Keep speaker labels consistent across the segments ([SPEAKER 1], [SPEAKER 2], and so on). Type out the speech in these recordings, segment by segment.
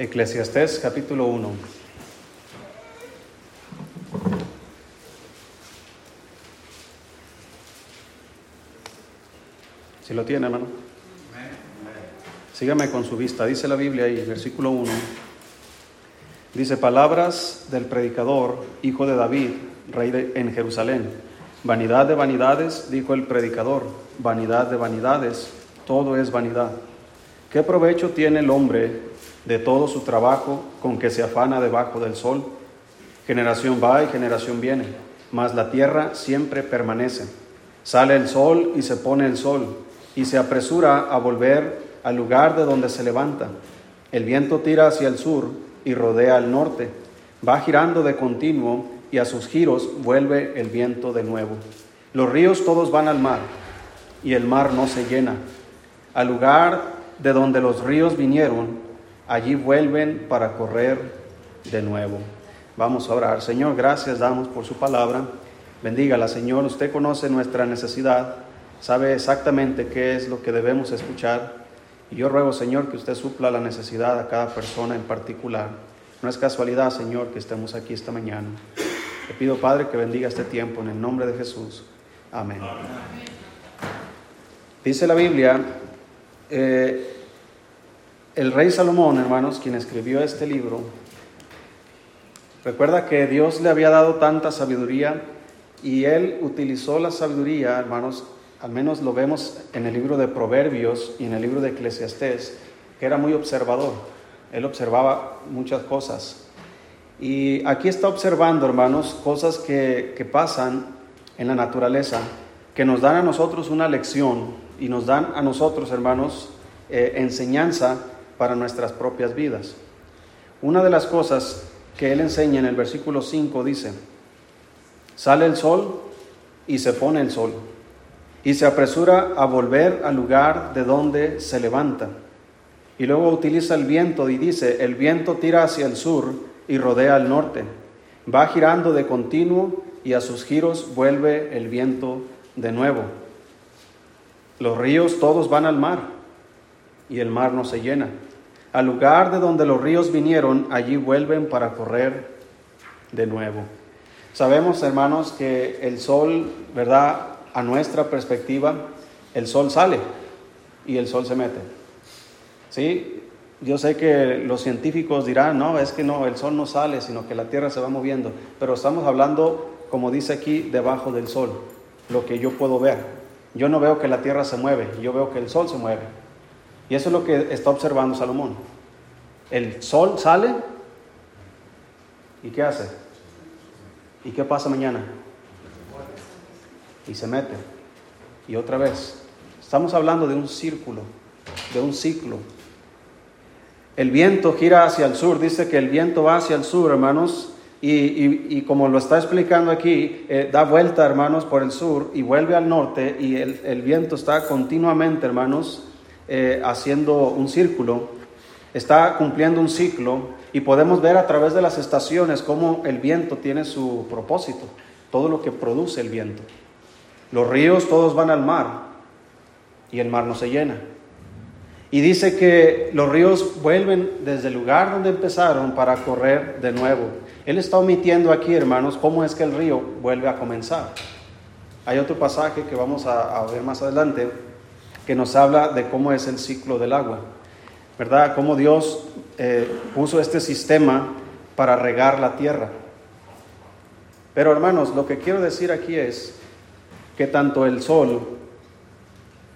[SPEAKER 1] Eclesiastés capítulo 1. Si lo tiene, hermano. Sígame con su vista. Dice la Biblia ahí, versículo 1. Dice, palabras del predicador, hijo de David, rey de, en Jerusalén. Vanidad de vanidades, dijo el predicador, vanidad de vanidades, todo es vanidad. ¿Qué provecho tiene el hombre de todo su trabajo con que se afana debajo del sol? Generación va y generación viene, mas la tierra siempre permanece. Sale el sol y se pone el sol, y se apresura a volver al lugar de donde se levanta. El viento tira hacia el sur y rodea al norte. Va girando de continuo y a sus giros vuelve el viento de nuevo. Los ríos todos van al mar y el mar no se llena. Al lugar de donde los ríos vinieron, allí vuelven para correr de nuevo. Vamos a orar. Señor, gracias damos por su palabra. Bendígala, Señor. Usted conoce nuestra necesidad, sabe exactamente qué es lo que debemos escuchar. Y yo ruego, Señor, que usted supla la necesidad a cada persona en particular. No es casualidad, Señor, que estemos aquí esta mañana. Te pido, Padre, que bendiga este tiempo en el nombre de Jesús. Amén. Dice la Biblia, eh, el rey Salomón, hermanos, quien escribió este libro, recuerda que Dios le había dado tanta sabiduría y él utilizó la sabiduría, hermanos, al menos lo vemos en el libro de Proverbios y en el libro de Eclesiastés, que era muy observador. Él observaba muchas cosas. Y aquí está observando, hermanos, cosas que, que pasan en la naturaleza, que nos dan a nosotros una lección y nos dan a nosotros, hermanos, eh, enseñanza para nuestras propias vidas. Una de las cosas que él enseña en el versículo 5 dice, sale el sol y se pone el sol y se apresura a volver al lugar de donde se levanta. Y luego utiliza el viento y dice, el viento tira hacia el sur y rodea al norte. Va girando de continuo y a sus giros vuelve el viento de nuevo. Los ríos todos van al mar y el mar no se llena. Al lugar de donde los ríos vinieron, allí vuelven para correr de nuevo. Sabemos, hermanos, que el sol, ¿verdad? a nuestra perspectiva, el sol sale y el sol se mete. ¿Sí? Yo sé que los científicos dirán, no, es que no, el sol no sale, sino que la Tierra se va moviendo, pero estamos hablando, como dice aquí, debajo del sol, lo que yo puedo ver. Yo no veo que la Tierra se mueve, yo veo que el sol se mueve. Y eso es lo que está observando Salomón. El sol sale y ¿qué hace? ¿Y qué pasa mañana? y se mete. Y otra vez. Estamos hablando de un círculo, de un ciclo. El viento gira hacia el sur, dice que el viento va hacia el sur, hermanos, y, como lo está explicando aquí, eh, da vuelta, hermanos, por el sur y vuelve al norte, y el, viento está continuamente, hermanos, eh, haciendo un círculo, está cumpliendo un ciclo, y podemos ver a través de las estaciones cómo el viento tiene su propósito, todo lo que produce el viento. Los ríos todos van al mar y el mar no se llena. Y dice que los ríos vuelven desde el lugar donde empezaron para correr de nuevo. Él está omitiendo aquí, hermanos, cómo es que el río vuelve a comenzar. Hay otro pasaje que vamos a, ver más adelante que nos habla de cómo es el ciclo del agua, ¿verdad? Cómo Dios eh, puso este sistema para regar la tierra. Pero hermanos, lo que quiero decir aquí es que tanto el sol,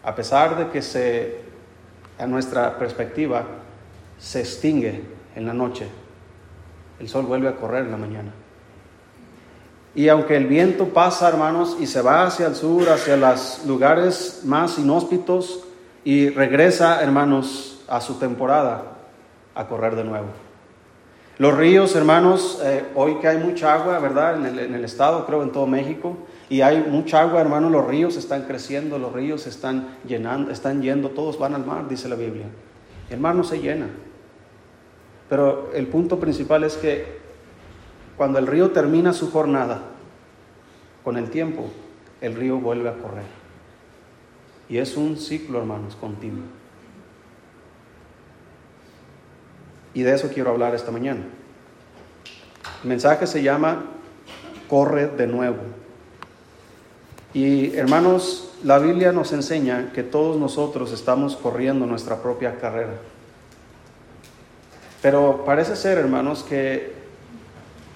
[SPEAKER 1] a pesar de que se, a nuestra perspectiva, se extingue en la noche, el sol vuelve a correr en la mañana. Y aunque el viento pasa, hermanos, y se va hacia el sur, hacia los lugares más inhóspitos, y regresa, hermanos, a su temporada, a correr de nuevo. Los ríos, hermanos, eh, hoy que hay mucha agua, ¿verdad? En el, en el estado, creo en todo México, y hay mucha agua, hermano, los ríos están creciendo, los ríos están llenando, están yendo, todos van al mar, dice la Biblia. El mar no se llena. Pero el punto principal es que cuando el río termina su jornada, con el tiempo, el río vuelve a correr. Y es un ciclo, hermanos, continuo. Y de eso quiero hablar esta mañana. El mensaje se llama Corre de nuevo. Y hermanos, la Biblia nos enseña que todos nosotros estamos corriendo nuestra propia carrera. Pero parece ser, hermanos, que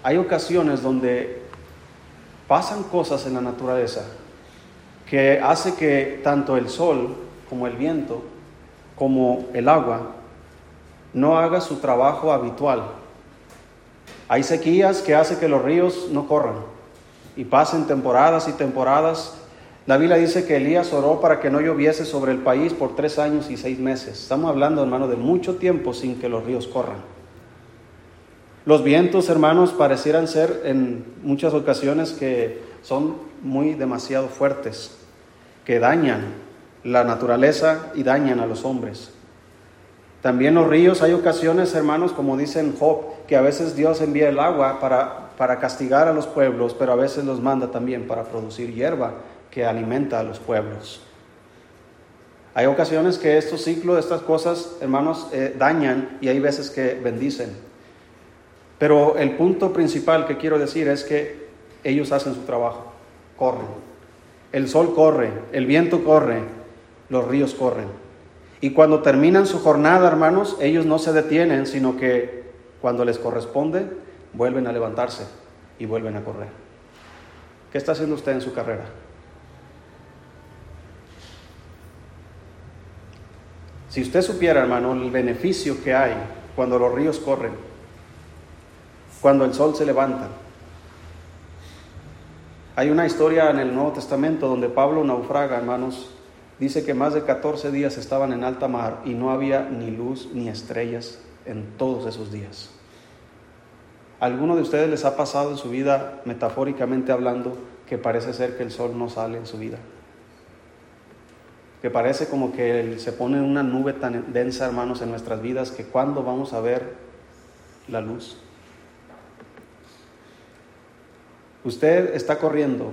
[SPEAKER 1] hay ocasiones donde pasan cosas en la naturaleza que hace que tanto el sol como el viento como el agua no haga su trabajo habitual. Hay sequías que hace que los ríos no corran y pasen temporadas y temporadas. La Biblia dice que Elías oró para que no lloviese sobre el país por tres años y seis meses. Estamos hablando, hermano, de mucho tiempo sin que los ríos corran. Los vientos, hermanos, parecieran ser en muchas ocasiones que son muy demasiado fuertes, que dañan la naturaleza y dañan a los hombres. También los ríos, hay ocasiones, hermanos, como dicen Job, que a veces Dios envía el agua para, para castigar a los pueblos, pero a veces los manda también para producir hierba que alimenta a los pueblos. Hay ocasiones que estos ciclos, estas cosas, hermanos, eh, dañan y hay veces que bendicen. Pero el punto principal que quiero decir es que ellos hacen su trabajo, corren. El sol corre, el viento corre, los ríos corren. Y cuando terminan su jornada, hermanos, ellos no se detienen, sino que cuando les corresponde, vuelven a levantarse y vuelven a correr. ¿Qué está haciendo usted en su carrera? Si usted supiera, hermano, el beneficio que hay cuando los ríos corren, cuando el sol se levanta. Hay una historia en el Nuevo Testamento donde Pablo naufraga, hermanos. Dice que más de 14 días estaban en alta mar y no había ni luz ni estrellas en todos esos días. ¿Alguno de ustedes les ha pasado en su vida, metafóricamente hablando, que parece ser que el sol no sale en su vida? Que parece como que se pone una nube tan densa, hermanos, en nuestras vidas que cuando vamos a ver la luz. Usted está corriendo.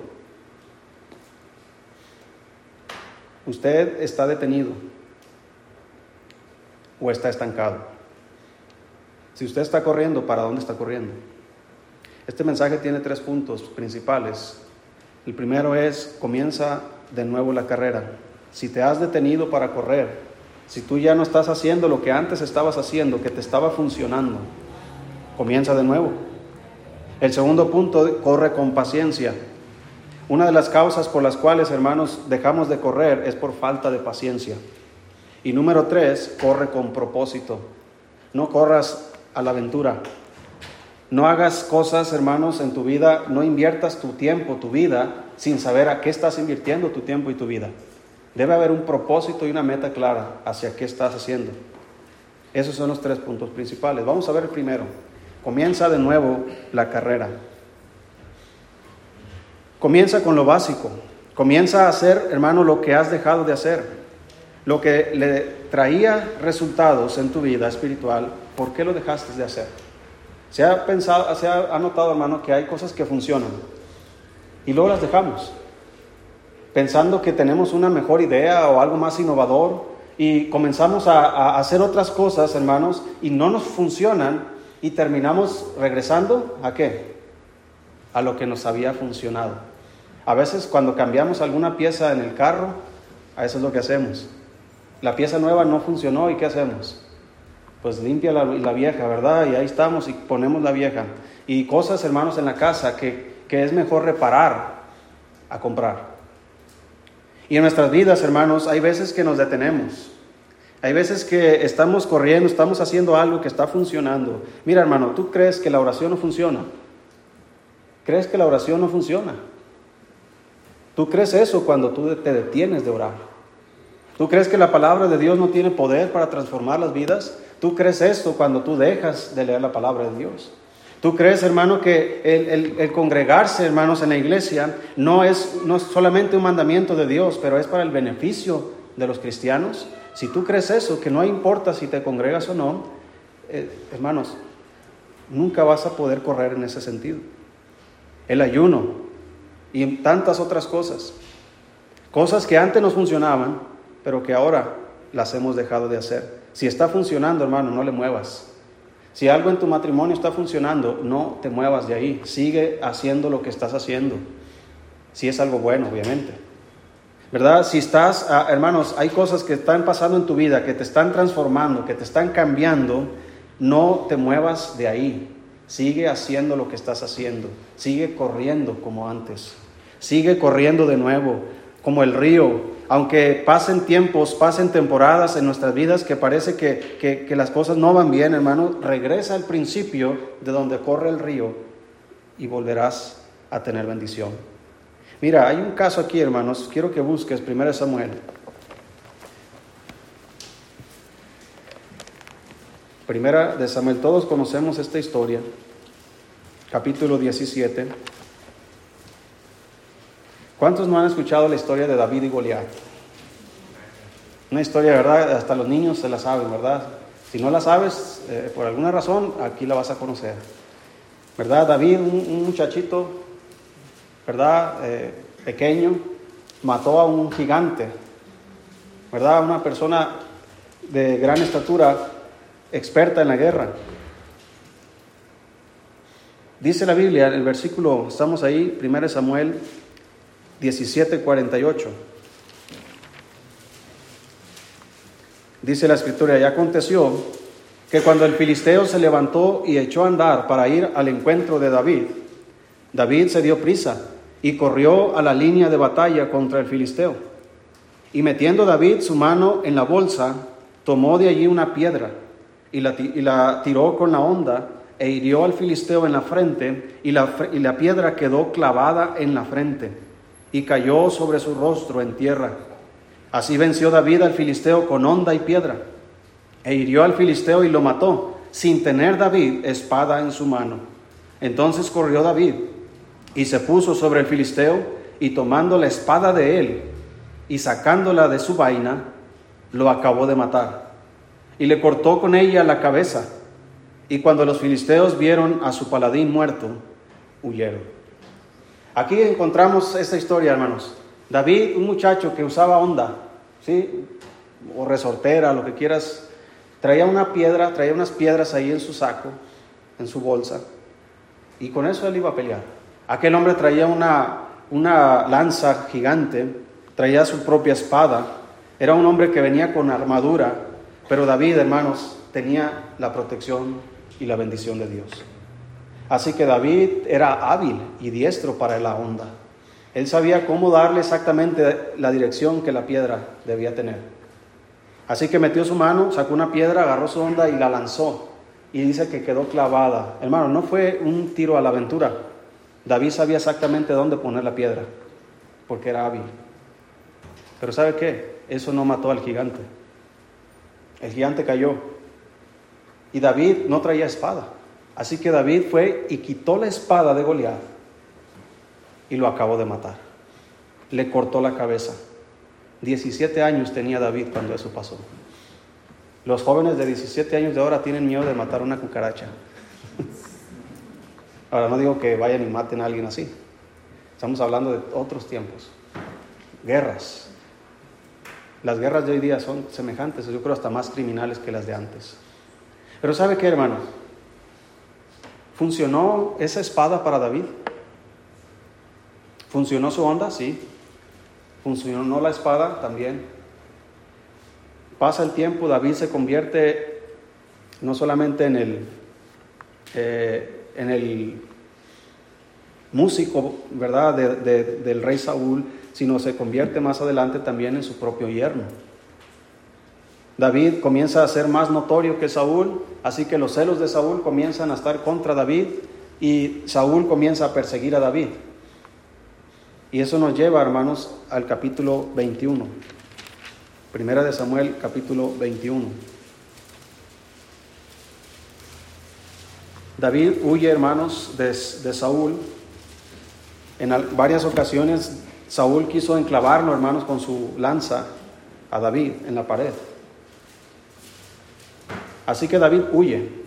[SPEAKER 1] Usted está detenido o está estancado. Si usted está corriendo, ¿para dónde está corriendo? Este mensaje tiene tres puntos principales. El primero es, comienza de nuevo la carrera. Si te has detenido para correr, si tú ya no estás haciendo lo que antes estabas haciendo, que te estaba funcionando, comienza de nuevo. El segundo punto, corre con paciencia. Una de las causas por las cuales, hermanos, dejamos de correr es por falta de paciencia. Y número tres, corre con propósito. No corras a la aventura. No hagas cosas, hermanos, en tu vida, no inviertas tu tiempo, tu vida, sin saber a qué estás invirtiendo tu tiempo y tu vida. Debe haber un propósito y una meta clara hacia qué estás haciendo. Esos son los tres puntos principales. Vamos a ver el primero. Comienza de nuevo la carrera. Comienza con lo básico. Comienza a hacer, hermano, lo que has dejado de hacer. Lo que le traía resultados en tu vida espiritual, ¿por qué lo dejaste de hacer? Se ha pensado, se ha, notado, hermano, que hay cosas que funcionan y luego las dejamos, pensando que tenemos una mejor idea o algo más innovador y comenzamos a, a hacer otras cosas, hermanos, y no nos funcionan y terminamos regresando a qué? A lo que nos había funcionado. A veces cuando cambiamos alguna pieza en el carro, a eso es lo que hacemos. La pieza nueva no funcionó y ¿qué hacemos? Pues limpia la, vieja, ¿verdad? Y ahí estamos y ponemos la vieja. Y cosas, hermanos, en la casa que, que es mejor reparar a comprar. Y en nuestras vidas, hermanos, hay veces que nos detenemos hay veces que estamos corriendo, estamos haciendo algo que está funcionando. Mira, hermano, ¿tú crees que la oración no funciona? ¿Crees que la oración no funciona? ¿Tú crees eso cuando tú te detienes de orar? ¿Tú crees que la palabra de Dios no tiene poder para transformar las vidas? ¿Tú crees esto cuando tú dejas de leer la palabra de Dios? ¿Tú crees, hermano, que el, congregarse, hermanos, en la iglesia no es, no es solamente un mandamiento de Dios, pero es para el beneficio de los cristianos? Si tú crees eso, que no importa si te congregas o no, eh, hermanos, nunca vas a poder correr en ese sentido. El ayuno y tantas otras cosas. Cosas que antes nos funcionaban, pero que ahora las hemos dejado de hacer. Si está funcionando, hermano, no le muevas. Si algo en tu matrimonio está funcionando, no te muevas de ahí. Sigue haciendo lo que estás haciendo. Si es algo bueno, obviamente. ¿Verdad? Si estás, ah, hermanos, hay cosas que están pasando en tu vida, que te están transformando, que te están cambiando, no te muevas de ahí. Sigue haciendo lo que estás haciendo. Sigue corriendo como antes. Sigue corriendo de nuevo, como el río. Aunque pasen tiempos, pasen temporadas en nuestras vidas que parece que, que las cosas no van bien, hermano, regresa al principio de donde corre el río y volverás a tener bendición. Mira, hay un caso aquí, hermanos. Quiero que busques 1 Samuel. Primera de Samuel, todos conocemos esta historia, capítulo 17. ¿Cuántos no han escuchado la historia de David y Goliat? Una historia, ¿verdad? Hasta los niños se la saben, ¿verdad? Si no la sabes, eh, por alguna razón, aquí la vas a conocer. ¿Verdad? David, un, muchachito, ¿verdad? Eh, pequeño, mató a un gigante, ¿verdad? Una persona de gran estatura experta en la guerra. Dice la Biblia, en el versículo, estamos ahí, 1 Samuel 17, 48. Dice la escritura, y aconteció que cuando el filisteo se levantó y echó a andar para ir al encuentro de David, David se dio prisa y corrió a la línea de batalla contra el filisteo. Y metiendo David su mano en la bolsa, tomó de allí una piedra y la, tiró con la honda e hirió al filisteo en la frente y la, piedra quedó clavada en la frente y cayó sobre su rostro en tierra. Así venció David al filisteo con honda y piedra e hirió al filisteo y lo mató, sin tener David espada en su mano. Entonces corrió David y se puso sobre el filisteo y tomando la espada de él y sacándola de su vaina, lo acabó de matar y le cortó con ella la cabeza. Y cuando los filisteos vieron a su paladín muerto, huyeron. Aquí encontramos esta historia, hermanos. David, un muchacho que usaba onda, ¿sí? O resortera, lo que quieras, traía una piedra, traía unas piedras ahí en su saco, en su bolsa, y con eso él iba a pelear. Aquel hombre traía una, una lanza gigante, traía su propia espada, era un hombre que venía con armadura, pero David, hermanos, tenía la protección y la bendición de Dios. Así que David era hábil y diestro para la onda. Él sabía cómo darle exactamente la dirección que la piedra debía tener. Así que metió su mano, sacó una piedra, agarró su onda y la lanzó. Y dice que quedó clavada. Hermano, no fue un tiro a la aventura. David sabía exactamente dónde poner la piedra, porque era hábil. Pero ¿sabe qué? Eso no mató al gigante. El gigante cayó. Y David no traía espada. Así que David fue y quitó la espada de Goliat y lo acabó de matar. Le cortó la cabeza. 17 años tenía David cuando eso pasó. Los jóvenes de 17 años de ahora tienen miedo de matar una cucaracha. Ahora no digo que vayan y maten a alguien así. Estamos hablando de otros tiempos. Guerras. Las guerras de hoy día son semejantes, yo creo hasta más criminales que las de antes. Pero ¿sabe qué, hermano? ¿Funcionó esa espada para David? ¿Funcionó su onda? Sí. ¿Funcionó la espada? También. Pasa el tiempo, David se convierte no solamente en el, eh, en el músico, ¿verdad?, del rey Saúl, sino se convierte más adelante también en su propio yerno. David comienza a ser más notorio que Saúl, así que los celos de Saúl comienzan a estar contra David y Saúl comienza a perseguir a David. Y eso nos lleva, hermanos, al capítulo 21. Primera de Samuel, capítulo 21. David huye, hermanos, de, Saúl. En varias ocasiones Saúl quiso enclavarlo, hermanos, con su lanza a David en la pared. Así que David huye.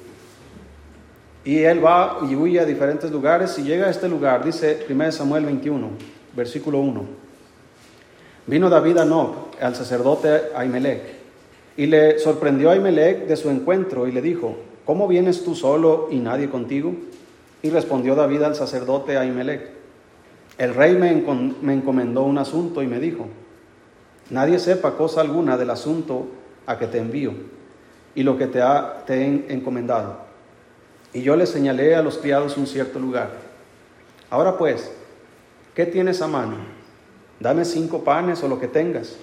[SPEAKER 1] Y él va y huye a diferentes lugares y llega a este lugar, dice 1 Samuel 21, versículo 1. Vino David a Nob, al sacerdote Ahimelech, y le sorprendió a Ahimelech de su encuentro y le dijo, ¿cómo vienes tú solo y nadie contigo? Y respondió David al sacerdote Ahimelech, el rey me, encomendó un asunto y me dijo, nadie sepa cosa alguna del asunto a que te envío y lo que te, ha, te he encomendado. Y yo le señalé a los criados un cierto lugar. Ahora pues, ¿qué tienes a mano? Dame cinco panes o lo que tengas.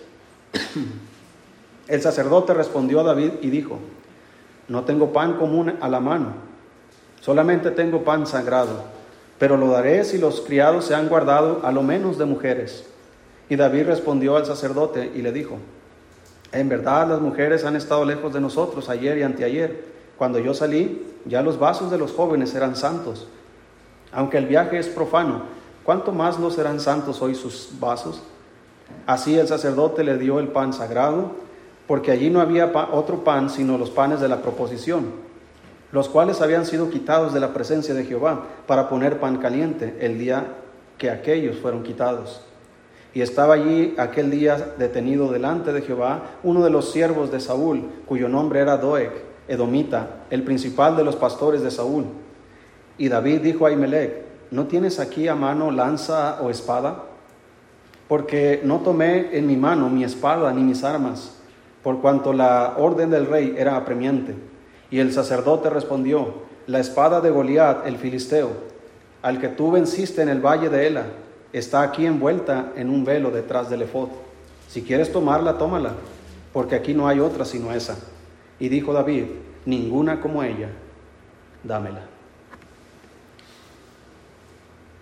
[SPEAKER 1] El sacerdote respondió a David y dijo, no tengo pan común a la mano, solamente tengo pan sagrado, pero lo daré si los criados se han guardado a lo menos de mujeres. Y David respondió al sacerdote y le dijo, en verdad las mujeres han estado lejos de nosotros ayer y anteayer. Cuando yo salí, ya los vasos de los jóvenes eran santos. Aunque el viaje es profano, ¿cuánto más no serán santos hoy sus vasos? Así el sacerdote le dio el pan sagrado porque allí no había otro pan sino los panes de la proposición, los cuales habían sido quitados de la presencia de Jehová para poner pan caliente el día que aquellos fueron quitados. Y estaba allí aquel día detenido delante de Jehová uno de los siervos de Saúl, cuyo nombre era Doeg, Edomita, el principal de los pastores de Saúl. Y David dijo a Imelec, ¿no tienes aquí a mano lanza o espada? Porque no tomé en mi mano mi espada ni mis armas por cuanto la orden del rey era apremiante. Y el sacerdote respondió, la espada de Goliat, el filisteo, al que tú venciste en el valle de Ela, está aquí envuelta en un velo detrás del efod. Si quieres tomarla, tómala, porque aquí no hay otra sino esa. Y dijo David, ninguna como ella, dámela.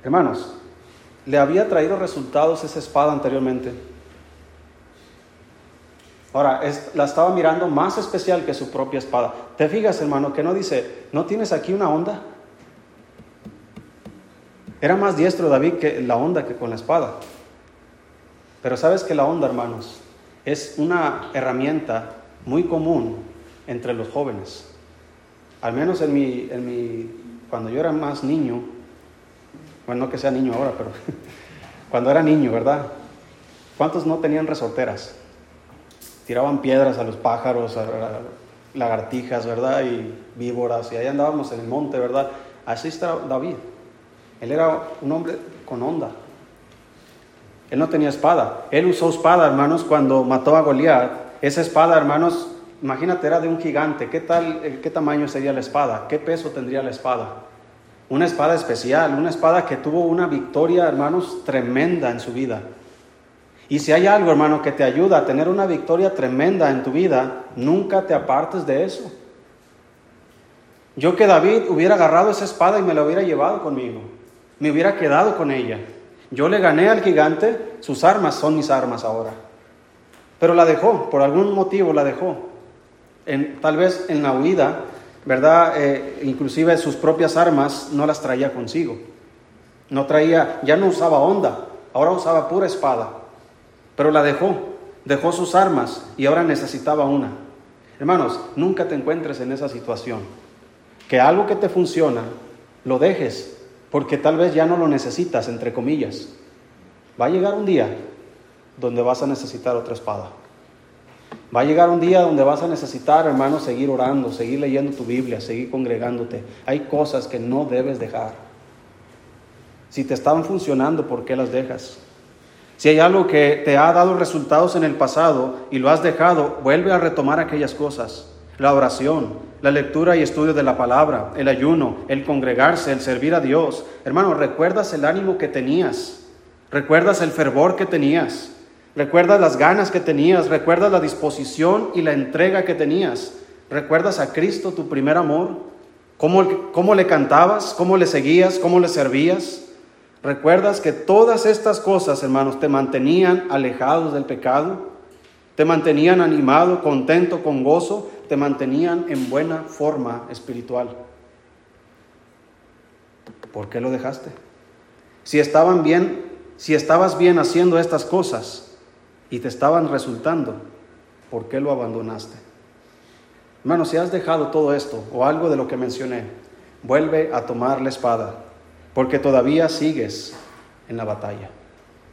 [SPEAKER 1] Hermanos, ¿le había traído resultados esa espada anteriormente? Ahora, la estaba mirando más especial que su propia espada. ¿Te fijas, hermano, que no dice, ¿no tienes aquí una onda? Era más diestro David que la onda que con la espada. Pero sabes que la onda, hermanos, es una herramienta muy común entre los jóvenes. Al menos en mi, en mi, cuando yo era más niño, bueno, no que sea niño ahora, pero cuando era niño, ¿verdad? ¿Cuántos no tenían resorteras? Tiraban piedras a los pájaros, a, lagartijas, ¿verdad? Y víboras, y ahí andábamos en el monte, ¿verdad? Así está David. Él era un hombre con onda. Él no tenía espada. Él usó espada, hermanos, cuando mató a Goliat. Esa espada, hermanos, imagínate, era de un gigante. ¿Qué tal, qué tamaño sería la espada? ¿Qué peso tendría la espada? Una espada especial, una espada que tuvo una victoria, hermanos, tremenda en su vida. Y si hay algo, hermano, que te ayuda a tener una victoria tremenda en tu vida, nunca te apartes de eso. Yo que David hubiera agarrado esa espada y me la hubiera llevado conmigo, me hubiera quedado con ella. Yo le gané al gigante, sus armas son mis armas ahora. Pero la dejó, por algún motivo la dejó. En, tal vez en la huida, ¿verdad? Eh, inclusive sus propias armas no las traía consigo. No traía, ya no usaba onda, ahora usaba pura espada. Pero la dejó, dejó sus armas y ahora necesitaba una. Hermanos, nunca te encuentres en esa situación. Que algo que te funciona, lo dejes, porque tal vez ya no lo necesitas, entre comillas. Va a llegar un día donde vas a necesitar otra espada. Va a llegar un día donde vas a necesitar, hermanos, seguir orando, seguir leyendo tu Biblia, seguir congregándote. Hay cosas que no debes dejar. Si te estaban funcionando, ¿por qué las dejas? Si hay algo que te ha dado resultados en el pasado y lo has dejado, vuelve a retomar aquellas cosas. La oración, la lectura y estudio de la palabra, el ayuno, el congregarse, el servir a Dios. Hermano, recuerdas el ánimo que tenías, recuerdas el fervor que tenías, recuerdas las ganas que tenías, recuerdas la disposición y la entrega que tenías. ¿Recuerdas a Cristo, tu primer amor? ¿Cómo, cómo le cantabas? ¿Cómo le seguías? ¿Cómo le servías? ¿Recuerdas que todas estas cosas, hermanos, te mantenían alejados del pecado? Te mantenían animado, contento, con gozo, te mantenían en buena forma espiritual. ¿Por qué lo dejaste? Si estaban bien, si estabas bien haciendo estas cosas y te estaban resultando, ¿por qué lo abandonaste? Hermanos, si has dejado todo esto o algo de lo que mencioné, vuelve a tomar la espada porque todavía sigues en la batalla.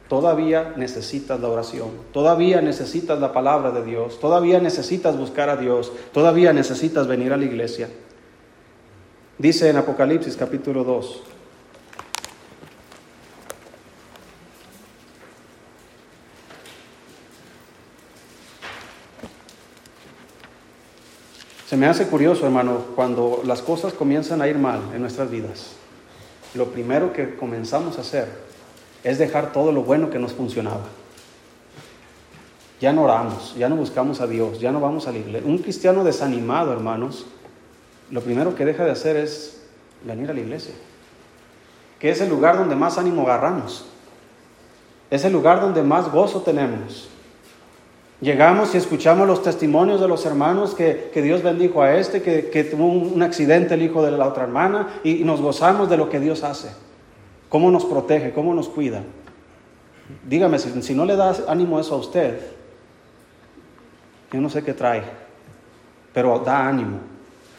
[SPEAKER 1] Todavía necesitas la oración, todavía necesitas la palabra de Dios, todavía necesitas buscar a Dios, todavía necesitas venir a la iglesia. Dice en Apocalipsis capítulo 2. Se me hace curioso, hermano, cuando las cosas comienzan a ir mal en nuestras vidas. Lo primero que comenzamos a hacer es dejar todo lo bueno que nos funcionaba. Ya no oramos, ya no buscamos a Dios, ya no vamos a la iglesia. Un cristiano desanimado, hermanos, lo primero que deja de hacer es venir a la iglesia, que es el lugar donde más ánimo agarramos, es el lugar donde más gozo tenemos, Llegamos y escuchamos los testimonios de los hermanos que, Dios bendijo a este, que, tuvo un, accidente el hijo de la otra hermana y, nos gozamos de lo que Dios hace, cómo nos protege, cómo nos cuida. Dígame, si, si no le da ánimo eso a usted, yo no sé qué trae, pero da ánimo.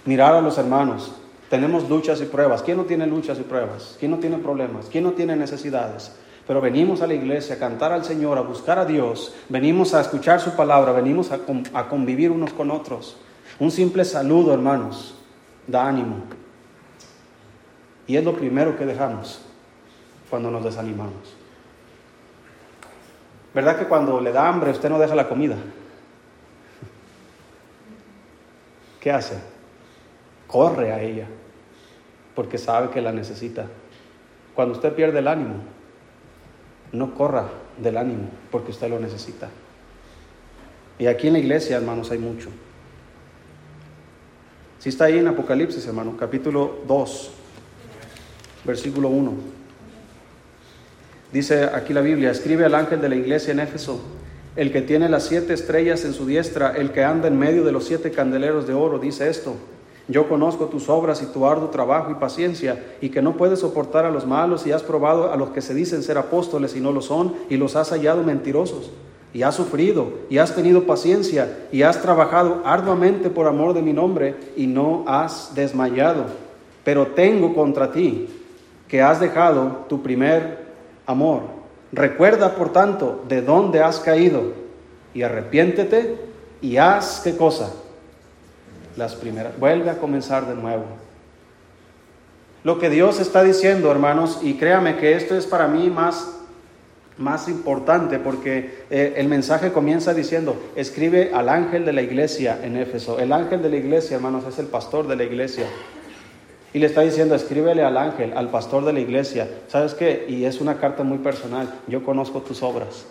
[SPEAKER 1] Mirar a los hermanos, tenemos luchas y pruebas. ¿Quién no tiene luchas y pruebas? ¿Quién no tiene problemas? ¿Quién no tiene necesidades? Pero venimos a la iglesia a cantar al Señor, a buscar a Dios, venimos a escuchar su palabra, venimos a, convivir unos con otros. Un simple saludo, hermanos, da ánimo. Y es lo primero que dejamos cuando nos desanimamos. ¿Verdad que cuando le da hambre usted no deja la comida? ¿Qué hace? Corre a ella, porque sabe que la necesita. Cuando usted pierde el ánimo, no corra del ánimo porque usted lo necesita. Y aquí en la iglesia, hermanos, hay mucho. Si está ahí en Apocalipsis, hermano, capítulo 2, versículo 1. Dice aquí la Biblia, escribe al ángel de la iglesia en Éfeso, el que tiene las siete estrellas en su diestra, el que anda en medio de los siete candeleros de oro, dice esto. Yo conozco tus obras y tu arduo trabajo y paciencia, y que no puedes soportar a los malos, y has probado a los que se dicen ser apóstoles y no lo son, y los has hallado mentirosos. Y has sufrido, y has tenido paciencia, y has trabajado arduamente por amor de mi nombre, y no has desmayado. Pero tengo contra ti que has dejado tu primer amor. Recuerda, por tanto, de dónde has caído, y arrepiéntete, y haz qué cosa las primeras. Vuelve a comenzar de nuevo. Lo que Dios está diciendo, hermanos, y créame que esto es para mí más, más importante porque eh, el mensaje comienza diciendo, escribe al ángel de la iglesia en Éfeso. El ángel de la iglesia, hermanos, es el pastor de la iglesia. Y le está diciendo, escríbele al ángel, al pastor de la iglesia. ¿Sabes qué? Y es una carta muy personal. Yo conozco tus obras.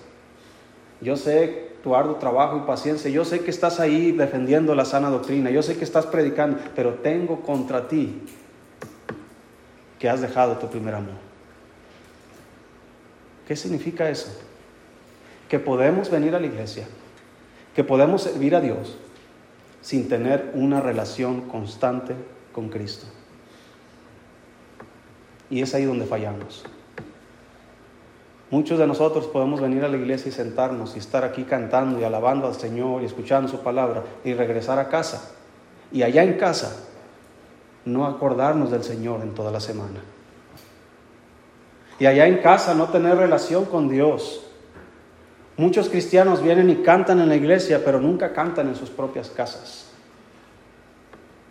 [SPEAKER 1] Yo sé tu arduo trabajo y paciencia. Yo sé que estás ahí defendiendo la sana doctrina, yo sé que estás predicando, pero tengo contra ti que has dejado tu primer amor. ¿Qué significa eso? Que podemos venir a la iglesia, que podemos servir a Dios sin tener una relación constante con Cristo. Y es ahí donde fallamos. Muchos de nosotros podemos venir a la iglesia y sentarnos y estar aquí cantando y alabando al Señor y escuchando su palabra y regresar a casa. Y allá en casa no acordarnos del Señor en toda la semana. Y allá en casa no tener relación con Dios. Muchos cristianos vienen y cantan en la iglesia, pero nunca cantan en sus propias casas.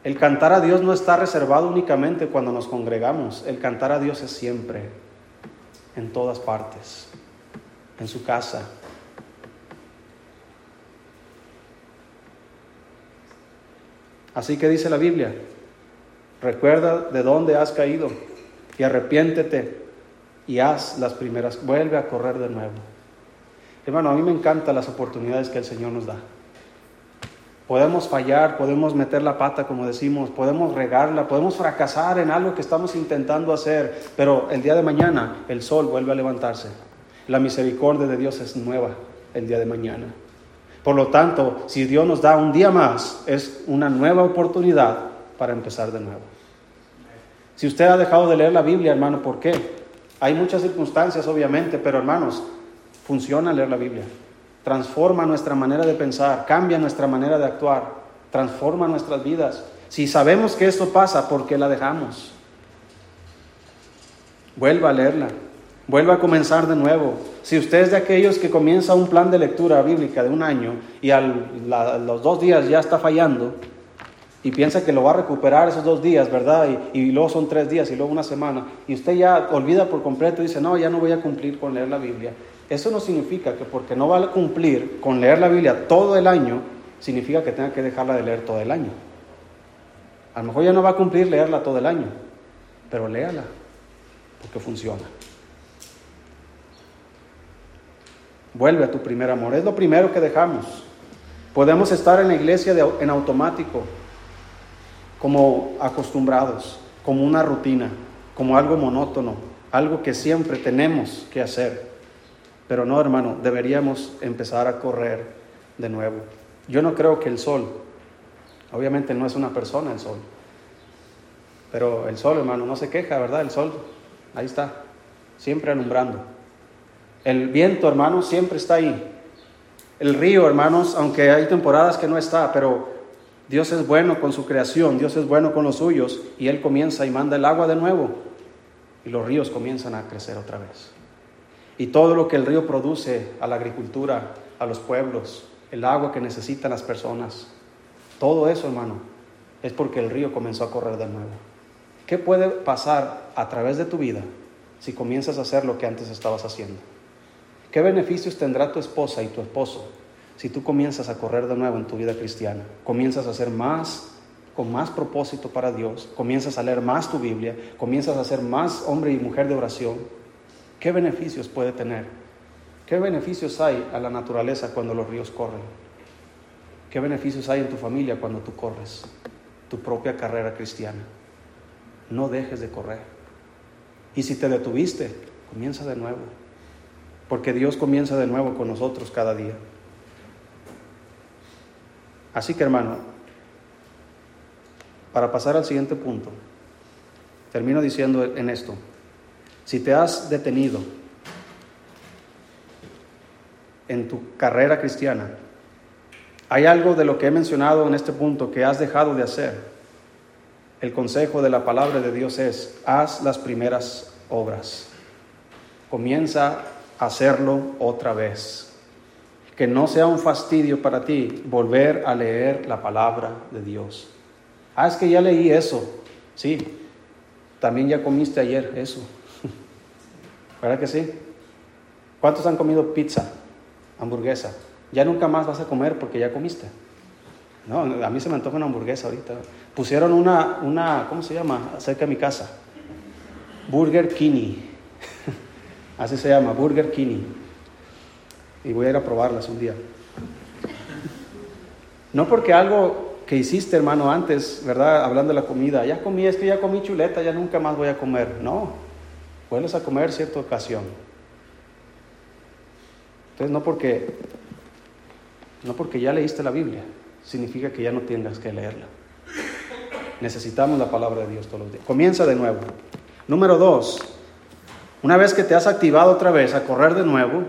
[SPEAKER 1] El cantar a Dios no está reservado únicamente cuando nos congregamos, el cantar a Dios es siempre en todas partes, en su casa. Así que dice la Biblia, recuerda de dónde has caído y arrepiéntete y haz las primeras, vuelve a correr de nuevo. Hermano, a mí me encantan las oportunidades que el Señor nos da. Podemos fallar, podemos meter la pata, como decimos, podemos regarla, podemos fracasar en algo que estamos intentando hacer, pero el día de mañana el sol vuelve a levantarse. La misericordia de Dios es nueva el día de mañana. Por lo tanto, si Dios nos da un día más, es una nueva oportunidad para empezar de nuevo. Si usted ha dejado de leer la Biblia, hermano, ¿por qué? Hay muchas circunstancias, obviamente, pero hermanos, funciona leer la Biblia transforma nuestra manera de pensar, cambia nuestra manera de actuar, transforma nuestras vidas. Si sabemos que esto pasa, ¿por qué la dejamos? Vuelva a leerla, vuelva a comenzar de nuevo. Si usted es de aquellos que comienza un plan de lectura bíblica de un año y a los dos días ya está fallando, y piensa que lo va a recuperar esos dos días, ¿verdad? Y, y, luego son tres días y luego una semana. Y usted ya olvida por completo y dice, no, ya no voy a cumplir con leer la Biblia. Eso no significa que porque no va a cumplir con leer la Biblia todo el año, significa que tenga que dejarla de leer todo el año. A lo mejor ya no va a cumplir leerla todo el año, pero léala, porque funciona. Vuelve a tu primer amor. Es lo primero que dejamos. Podemos estar en la iglesia en automático, como acostumbrados, como una rutina, como algo monótono, algo que siempre tenemos que hacer. Pero no, hermano, deberíamos empezar a correr de nuevo. Yo no creo que el sol, obviamente no es una persona el sol, pero el sol, hermano, no se queja, ¿verdad? El sol, ahí está, siempre alumbrando. El viento, hermano, siempre está ahí. El río, hermanos, aunque hay temporadas que no está, pero Dios es bueno con su creación, Dios es bueno con los suyos, y Él comienza y manda el agua de nuevo, y los ríos comienzan a crecer otra vez. Y todo lo que el río produce a la agricultura, a los pueblos, el agua que necesitan las personas, todo eso, hermano, es porque el río comenzó a correr de nuevo. ¿Qué puede pasar a través de tu vida si comienzas a hacer lo que antes estabas haciendo? ¿Qué beneficios tendrá tu esposa y tu esposo si tú comienzas a correr de nuevo en tu vida cristiana? Comienzas a ser más, con más propósito para Dios, comienzas a leer más tu Biblia, comienzas a ser más hombre y mujer de oración. ¿Qué beneficios puede tener? ¿Qué beneficios hay a la naturaleza cuando los ríos corren? ¿Qué beneficios hay en tu familia cuando tú corres tu propia carrera cristiana? No dejes de correr. Y si te detuviste, comienza de nuevo porque Dios comienza de nuevo con nosotros cada día. Así que hermano, para pasar al siguiente punto, termino diciendo en esto, si te has detenido en tu carrera cristiana, hay algo de lo que he mencionado en este punto que has dejado de hacer. El consejo de la palabra de Dios es, haz las primeras obras. Comienza hacerlo otra vez. Que no sea un fastidio para ti volver a leer la palabra de Dios. Ah, es que ya leí eso. Sí, también ya comiste ayer eso. ¿Verdad que sí? ¿Cuántos han comido pizza, hamburguesa? Ya nunca más vas a comer porque ya comiste. No, a mí se me antoja una hamburguesa ahorita. Pusieron una, una ¿cómo se llama? Cerca de mi casa. Burger King. Así se llama, Burger King. Y voy a ir a probarlas un día. No porque algo que hiciste, hermano, antes, ¿verdad? Hablando de la comida, ya comí, es que ya comí chuleta, ya nunca más voy a comer. No, vuelves a comer cierta ocasión. Entonces, no porque, no porque ya leíste la Biblia, significa que ya no tengas que leerla. Necesitamos la palabra de Dios todos los días. Comienza de nuevo. Número dos, una vez que te has activado otra vez a correr de nuevo,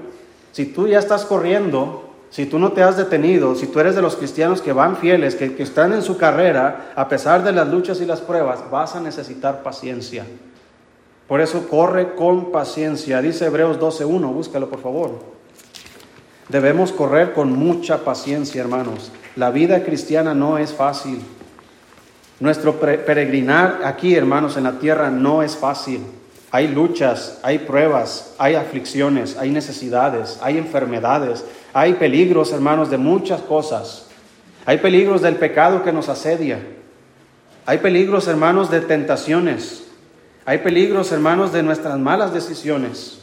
[SPEAKER 1] si tú ya estás corriendo, si tú no te has detenido, si tú eres de los cristianos que van fieles, que, están en su carrera, a pesar de las luchas y las pruebas, vas a necesitar paciencia. Por eso corre con paciencia. Dice Hebreos 12.1, búscalo por favor. Debemos correr con mucha paciencia, hermanos. La vida cristiana no es fácil. Nuestro peregrinar aquí, hermanos, en la tierra no es fácil. Hay luchas, hay pruebas, hay aflicciones, hay necesidades, hay enfermedades, hay peligros, hermanos, de muchas cosas. Hay peligros del pecado que nos asedia. Hay peligros, hermanos, de tentaciones. Hay peligros, hermanos, de nuestras malas decisiones.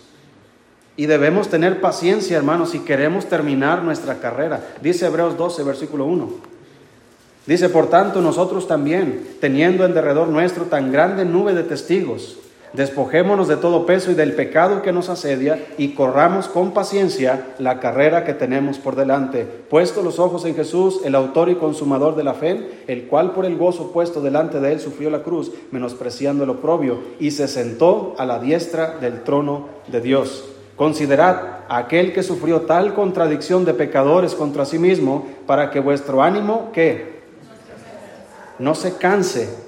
[SPEAKER 1] Y debemos tener paciencia, hermanos, si queremos terminar nuestra carrera. Dice Hebreos 12, versículo 1. Dice, por tanto, nosotros también, teniendo en derredor nuestro tan grande nube de testigos, Despojémonos de todo peso y del pecado que nos asedia y corramos con paciencia la carrera que tenemos por delante, puesto los ojos en Jesús, el autor y consumador de la fe, el cual por el gozo puesto delante de él sufrió la cruz, menospreciando el oprobio, y se sentó a la diestra del trono de Dios. Considerad aquel que sufrió tal contradicción de pecadores contra sí mismo, para que vuestro ánimo, que no se canse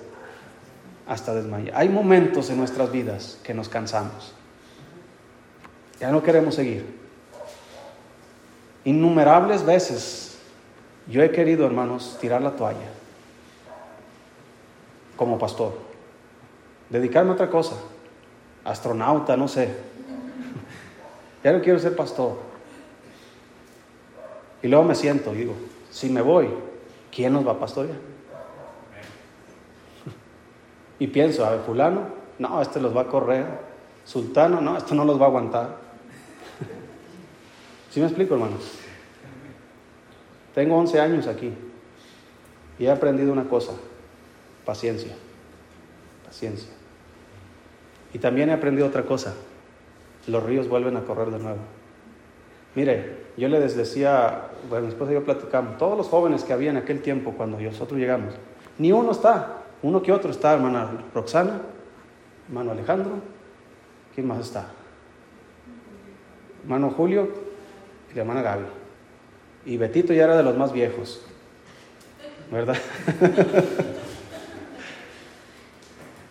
[SPEAKER 1] hasta desmayar. Hay momentos en nuestras vidas que nos cansamos. Ya no queremos seguir. Innumerables veces yo he querido, hermanos, tirar la toalla. como pastor. Dedicarme a otra cosa. Astronauta, no sé. Ya no quiero ser pastor. Y luego me siento y digo, si me voy, ¿quién nos va a pastorear? Y pienso, a ver, fulano, no, este los va a correr. Sultano, no, esto no los va a aguantar. ¿Sí me explico, hermanos? Tengo 11 años aquí y he aprendido una cosa, paciencia, paciencia. Y también he aprendido otra cosa, los ríos vuelven a correr de nuevo. Mire, yo les decía, bueno, después yo platicamos, todos los jóvenes que había en aquel tiempo cuando nosotros llegamos, ni uno está, uno que otro está, hermana Roxana, hermano Alejandro, ¿quién más está? Hermano Julio y la hermana Gaby. Y Betito ya era de los más viejos, ¿verdad?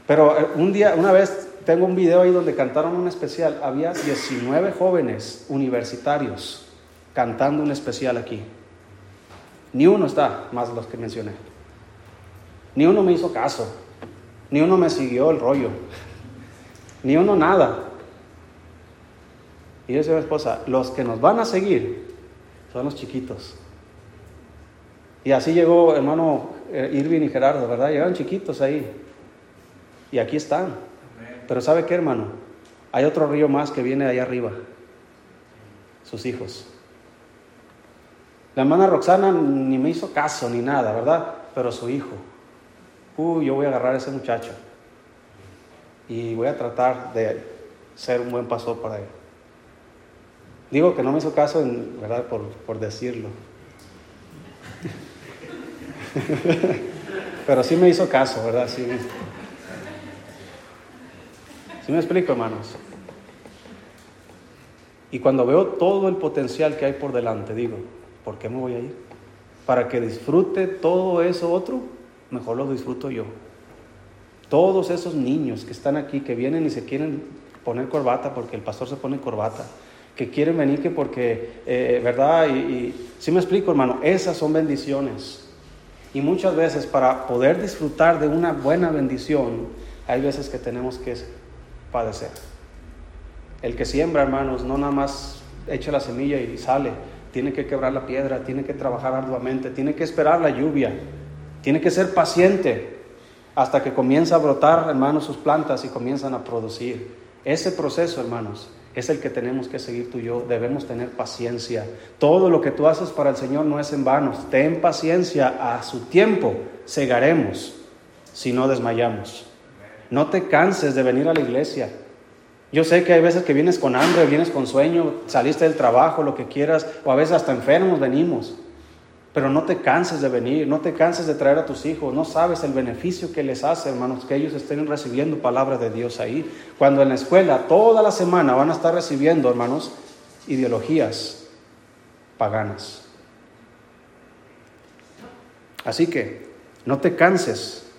[SPEAKER 1] Pero eh, un día, una vez tengo un video ahí donde cantaron un especial. Había 19 jóvenes universitarios cantando un especial aquí. Ni uno está, más los que mencioné. Ni uno me hizo caso. Ni uno me siguió el rollo. Ni uno nada. Y yo decía a mi esposa, los que nos van a seguir son los chiquitos. Y así llegó hermano eh, Irving y Gerardo, ¿verdad? Llegaron chiquitos ahí. Y aquí están. Pero ¿sabe qué, hermano? Hay otro río más que viene de allá arriba. Sus hijos. La hermana Roxana ni me hizo caso ni nada, ¿verdad? Pero su hijo. Uy, yo voy a agarrar a ese muchacho. Y voy a tratar de ser un buen pastor para él. Digo que no me hizo caso, en, ¿verdad? Por, por decirlo. Pero sí me hizo caso, ¿verdad? Sí. ¿Sí me explico, hermanos? Y cuando veo todo el potencial que hay por delante, digo, ¿por qué me voy a ir? Para que disfrute todo eso otro, mejor lo disfruto yo. Todos esos niños que están aquí, que vienen y se quieren poner corbata porque el pastor se pone corbata, que quieren venir que porque, eh, ¿verdad? Y, sí me explico, hermano, esas son bendiciones. Y muchas veces para poder disfrutar de una buena bendición, hay veces que tenemos que padecer. El que siembra, hermanos, no nada más echa la semilla y sale, tiene que quebrar la piedra, tiene que trabajar arduamente, tiene que esperar la lluvia, tiene que ser paciente hasta que comienza a brotar, hermanos, sus plantas y comienzan a producir. Ese proceso, hermanos, es el que tenemos que seguir tú y yo. Debemos tener paciencia. Todo lo que tú haces para el Señor no es en vano. Ten paciencia. A su tiempo segaremos si no desmayamos. No te canses de venir a la iglesia. Yo sé que hay veces que vienes con hambre, vienes con sueño, saliste del trabajo, lo que quieras, o a veces hasta enfermos venimos. Pero no te canses de venir, no te canses de traer a tus hijos. No sabes el beneficio que les hace, hermanos, que ellos estén recibiendo palabra de Dios ahí. Cuando en la escuela toda la semana van a estar recibiendo, hermanos, ideologías paganas. Así que no te canses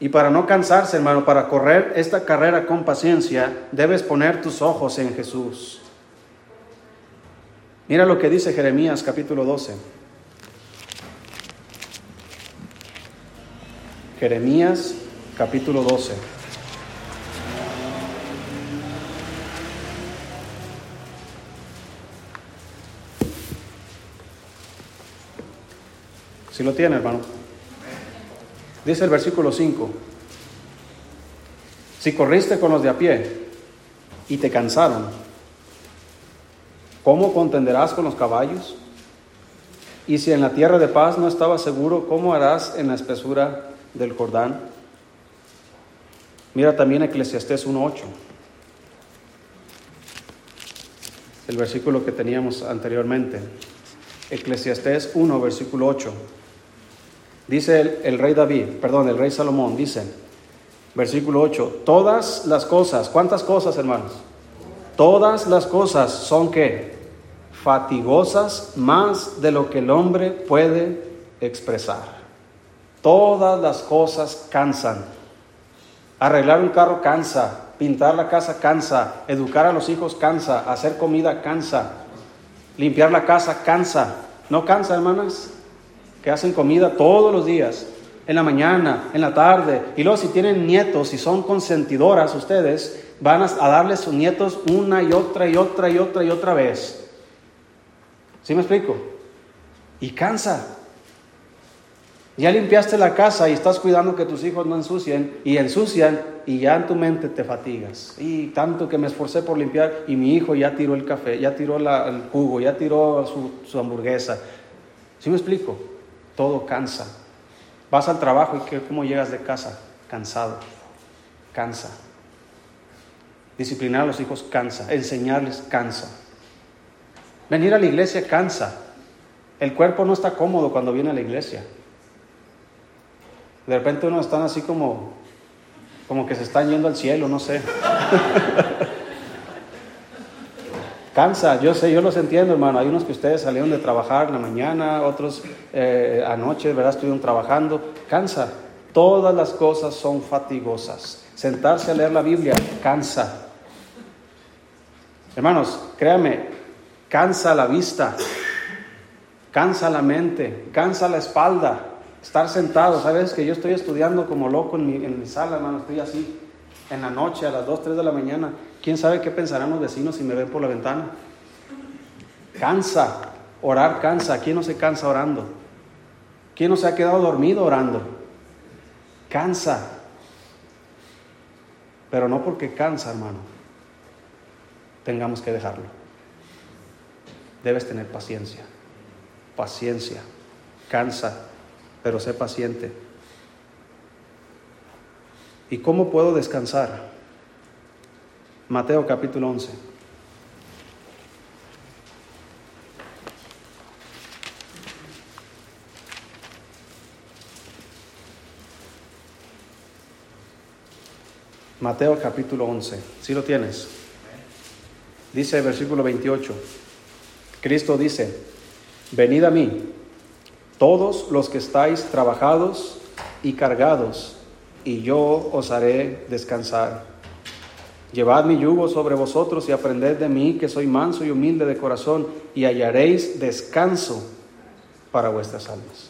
[SPEAKER 1] y para no cansarse, hermano, para correr esta carrera con paciencia, debes poner tus ojos en Jesús. Mira lo que dice Jeremías capítulo 12. Jeremías capítulo 12. Si lo tiene, hermano. Dice el versículo 5, si corriste con los de a pie y te cansaron, ¿cómo contenderás con los caballos? Y si en la tierra de paz no estabas seguro, ¿cómo harás en la espesura del Jordán? Mira también Eclesiastés 1.8, el versículo que teníamos anteriormente. Eclesiastés 1, versículo 8. Dice el, rey David, perdón, el rey Salomón, dice, versículo 8, todas las cosas, ¿cuántas cosas hermanos? Todas las cosas son que fatigosas más de lo que el hombre puede expresar. Todas las cosas cansan. Arreglar un carro cansa, pintar la casa cansa, educar a los hijos cansa, hacer comida cansa, limpiar la casa cansa. ¿No cansa, hermanas? que hacen comida todos los días. en la mañana, en la tarde. Y luego si tienen nietos y son consentidoras ustedes, van a, darles sus nietos una y otra y otra y otra y otra vez. ¿Sí me explico? Y cansa. Ya limpiaste la casa y estás cuidando que tus hijos no ensucien y ensucian y ya en tu mente te fatigas. Y tanto que me esforcé por limpiar y mi hijo ya tiró el café, ya tiró el jugo, ya tiró su, hamburguesa. ¿Sí me explico? Todo cansa. Vas al trabajo y ¿qué, ¿cómo llegas de casa? Cansado. Cansa. Disciplinar a los hijos cansa. Enseñarles cansa. Venir a la iglesia cansa. El cuerpo no está cómodo cuando viene a la iglesia. De repente uno están así como, como que se están yendo al cielo, no sé. Cansa, yo sé, yo los entiendo, hermano. Hay unos que ustedes salieron de trabajar en la mañana, otros eh, anoche, ¿verdad? Estuvieron trabajando. Cansa. Todas las cosas son fatigosas. Sentarse a leer la Biblia cansa. Hermanos, créame, cansa la vista, cansa la mente, cansa la espalda. Estar sentado, sabes que yo estoy estudiando como loco en mi, en mi sala, hermano, estoy así en la noche, a las 2, 3 de la mañana. ¿Quién sabe qué pensarán los vecinos si me ven por la ventana? Cansa, orar cansa. ¿Quién no se cansa orando? ¿Quién no se ha quedado dormido orando? Cansa. Pero no porque cansa, hermano, tengamos que dejarlo. Debes tener paciencia. Paciencia. Cansa pero sé paciente. ¿Y cómo puedo descansar? Mateo capítulo 11. Mateo capítulo 11. Si lo tienes. Dice el versículo 28. Cristo dice, venid a mí todos los que estáis trabajados y cargados, y yo os haré descansar. Llevad mi yugo sobre vosotros y aprended de mí, que soy manso y humilde de corazón, y hallaréis descanso para vuestras almas.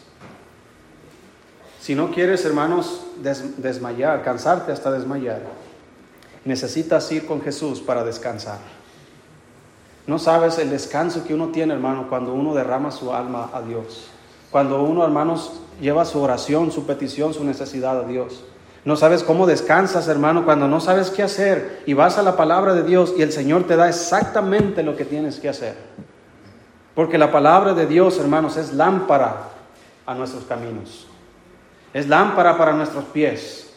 [SPEAKER 1] Si no quieres, hermanos, desmayar, cansarte hasta desmayar, necesitas ir con Jesús para descansar. No sabes el descanso que uno tiene, hermano, cuando uno derrama su alma a Dios. Cuando uno, hermanos, lleva su oración, su petición, su necesidad a Dios. No sabes cómo descansas, hermano, cuando no sabes qué hacer y vas a la palabra de Dios y el Señor te da exactamente lo que tienes que hacer. Porque la palabra de Dios, hermanos, es lámpara a nuestros caminos. Es lámpara para nuestros pies.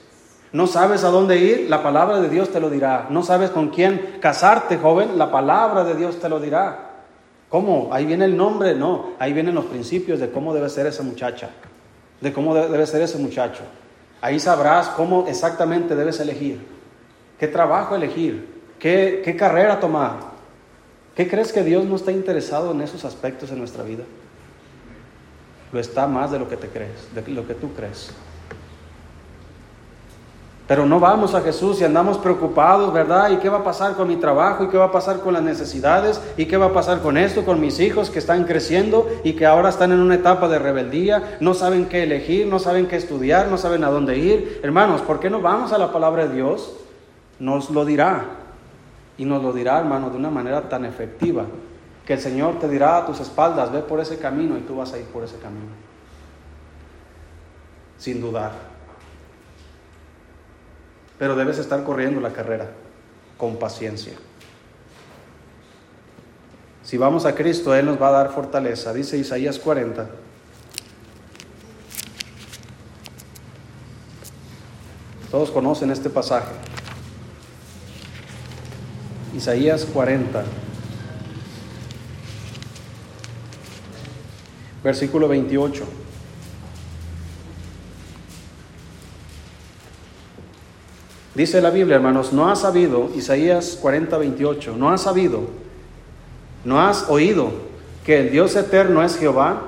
[SPEAKER 1] No sabes a dónde ir, la palabra de Dios te lo dirá. No sabes con quién casarte, joven, la palabra de Dios te lo dirá. ¿Cómo? Ahí viene el nombre, no, ahí vienen los principios de cómo debe ser esa muchacha, de cómo debe ser ese muchacho. Ahí sabrás cómo exactamente debes elegir, qué trabajo elegir, qué, qué carrera tomar. ¿Qué crees que Dios no está interesado en esos aspectos en nuestra vida? Lo está más de lo que te crees, de lo que tú crees. Pero no vamos a Jesús y andamos preocupados, ¿verdad? ¿Y qué va a pasar con mi trabajo? ¿Y qué va a pasar con las necesidades? ¿Y qué va a pasar con esto, con mis hijos que están creciendo y que ahora están en una etapa de rebeldía? No saben qué elegir, no saben qué estudiar, no saben a dónde ir. Hermanos, ¿por qué no vamos a la palabra de Dios? Nos lo dirá. Y nos lo dirá, hermano, de una manera tan efectiva que el Señor te dirá a tus espaldas, ve por ese camino y tú vas a ir por ese camino. Sin dudar pero debes estar corriendo la carrera con paciencia. Si vamos a Cristo, Él nos va a dar fortaleza. Dice Isaías 40. Todos conocen este pasaje. Isaías 40. Versículo 28. Dice la Biblia, hermanos, no has sabido, Isaías 40, 28, no has sabido, no has oído que el Dios eterno es Jehová,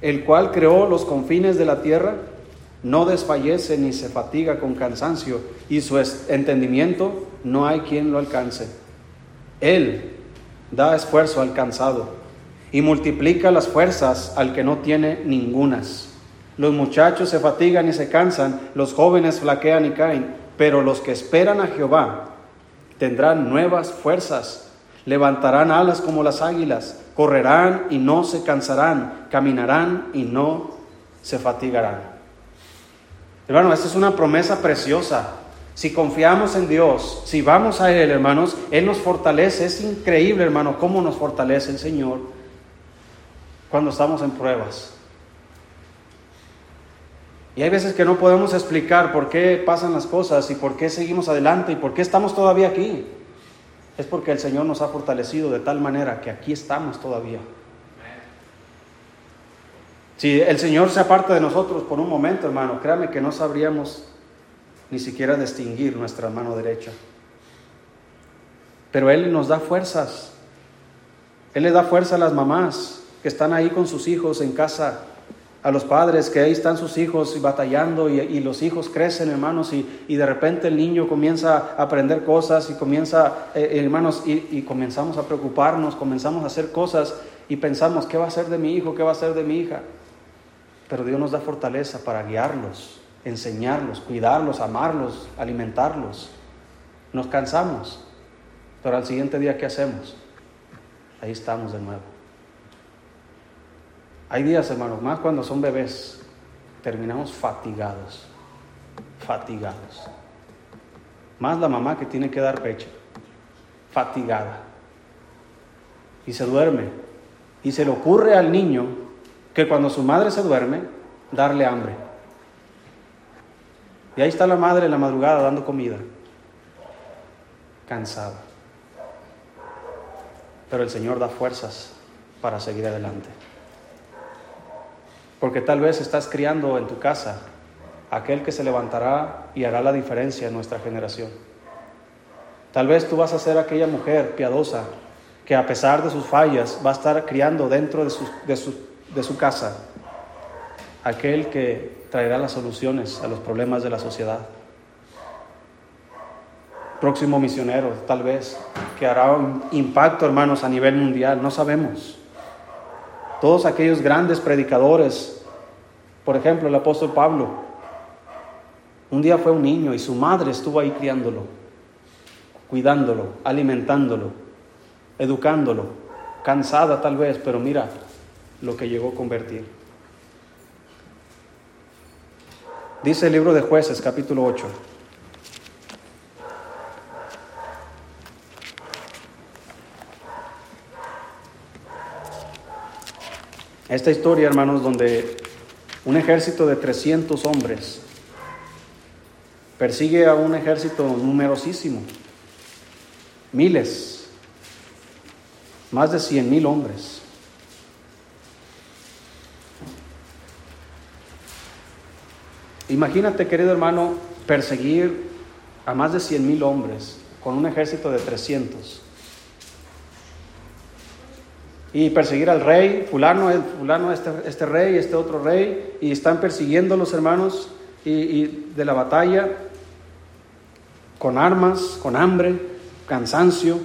[SPEAKER 1] el cual creó los confines de la tierra, no desfallece ni se fatiga con cansancio, y su entendimiento no hay quien lo alcance. Él da esfuerzo al cansado y multiplica las fuerzas al que no tiene ningunas. Los muchachos se fatigan y se cansan, los jóvenes flaquean y caen, pero los que esperan a Jehová tendrán nuevas fuerzas, levantarán alas como las águilas, correrán y no se cansarán, caminarán y no se fatigarán. Hermano, esta es una promesa preciosa. Si confiamos en Dios, si vamos a Él, hermanos, Él nos fortalece. Es increíble, hermano, cómo nos fortalece el Señor cuando estamos en pruebas. Y hay veces que no podemos explicar por qué pasan las cosas y por qué seguimos adelante y por qué estamos todavía aquí. Es porque el Señor nos ha fortalecido de tal manera que aquí estamos todavía. Si el Señor se aparta de nosotros por un momento, hermano, créame que no sabríamos ni siquiera distinguir nuestra mano derecha. Pero Él nos da fuerzas. Él le da fuerza a las mamás que están ahí con sus hijos en casa a los padres que ahí están sus hijos batallando y, los hijos crecen, hermanos, y, de repente el niño comienza a aprender cosas y comienza, eh, eh, hermanos, y, comenzamos a preocuparnos, comenzamos a hacer cosas y pensamos, ¿qué va a ser de mi hijo? ¿Qué va a ser de mi hija? Pero Dios nos da fortaleza para guiarlos, enseñarlos, cuidarlos, amarlos, alimentarlos. Nos cansamos, pero al siguiente día, ¿qué hacemos? Ahí estamos de nuevo. Hay días, hermanos, más cuando son bebés, terminamos fatigados, fatigados. Más la mamá que tiene que dar pecho, fatigada. Y se duerme. Y se le ocurre al niño que cuando su madre se duerme, darle hambre. Y ahí está la madre en la madrugada dando comida, cansada. Pero el Señor da fuerzas para seguir adelante. Porque tal vez estás criando en tu casa aquel que se levantará y hará la diferencia en nuestra generación. Tal vez tú vas a ser aquella mujer piadosa que a pesar de sus fallas va a estar criando dentro de su, de su, de su casa aquel que traerá las soluciones a los problemas de la sociedad. Próximo misionero, tal vez, que hará un impacto, hermanos, a nivel mundial, no sabemos. Todos aquellos grandes predicadores, por ejemplo, el apóstol Pablo, un día fue un niño y su madre estuvo ahí criándolo, cuidándolo, alimentándolo, educándolo, cansada tal vez, pero mira lo que llegó a convertir. Dice el libro de jueces capítulo 8. Esta historia, hermanos, donde un ejército de 300 hombres persigue a un ejército numerosísimo, miles, más de 100 mil hombres. Imagínate, querido hermano, perseguir a más de 100 mil hombres con un ejército de 300 y perseguir al rey, fulano, fulano este, este rey, este otro rey, y están persiguiendo a los hermanos y, de la batalla con armas, con hambre, cansancio.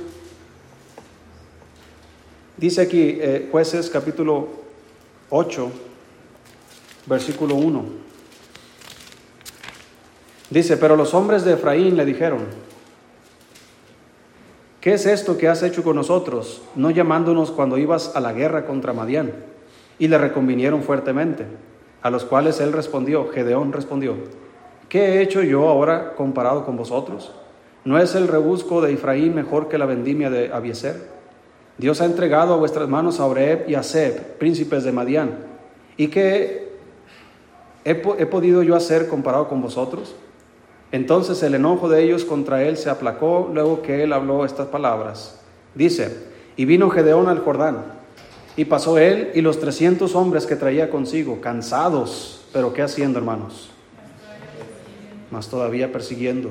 [SPEAKER 1] Dice aquí eh, jueces capítulo 8, versículo 1. Dice, pero los hombres de Efraín le dijeron, ¿qué es esto que has hecho con nosotros, no llamándonos cuando ibas a la guerra contra Madián? Y le reconvinieron fuertemente, a los cuales él respondió, Gedeón respondió, ¿qué he hecho yo ahora comparado con vosotros? ¿No es el rebusco de Efraín mejor que la vendimia de Abieser? Dios ha entregado a vuestras manos a Oreb y a Seb, príncipes de Madián. ¿Y qué he, he podido yo hacer comparado con vosotros? Entonces el enojo de ellos contra él se aplacó luego que él habló estas palabras. Dice, y vino Gedeón al Jordán, y pasó él y los trescientos hombres que traía consigo, cansados, pero ¿qué haciendo, hermanos? Más todavía persiguiendo.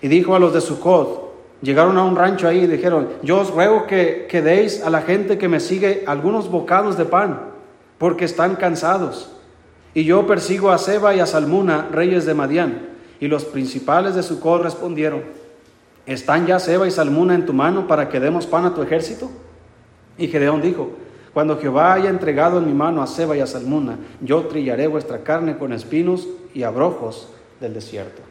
[SPEAKER 1] Y dijo a los de Sucot, llegaron a un rancho ahí y dijeron, yo os ruego que, que deis a la gente que me sigue algunos bocados de pan, porque están cansados. Y yo persigo a Seba y a Salmuna, reyes de Madián. Y los principales de Sucot respondieron, ¿están ya Seba y Salmuna en tu mano para que demos pan a tu ejército? Y Gedeón dijo, Cuando Jehová haya entregado en mi mano a Seba y a Salmuna, yo trillaré vuestra carne con espinos y abrojos del desierto.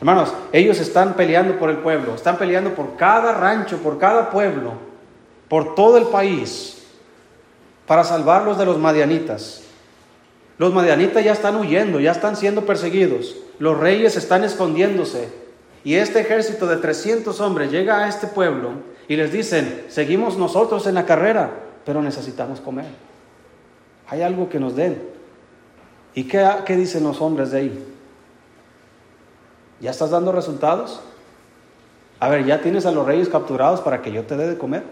[SPEAKER 1] Hermanos, ellos están peleando por el pueblo, están peleando por cada rancho, por cada pueblo, por todo el país, para salvarlos de los madianitas. Los madianitas ya están huyendo, ya están siendo perseguidos. Los reyes están escondiéndose. Y este ejército de 300 hombres llega a este pueblo y les dicen, seguimos nosotros en la carrera, pero necesitamos comer. Hay algo que nos den. ¿Y qué, qué dicen los hombres de ahí? ¿Ya estás dando resultados? A ver, ¿ya tienes a los reyes capturados para que yo te dé de comer?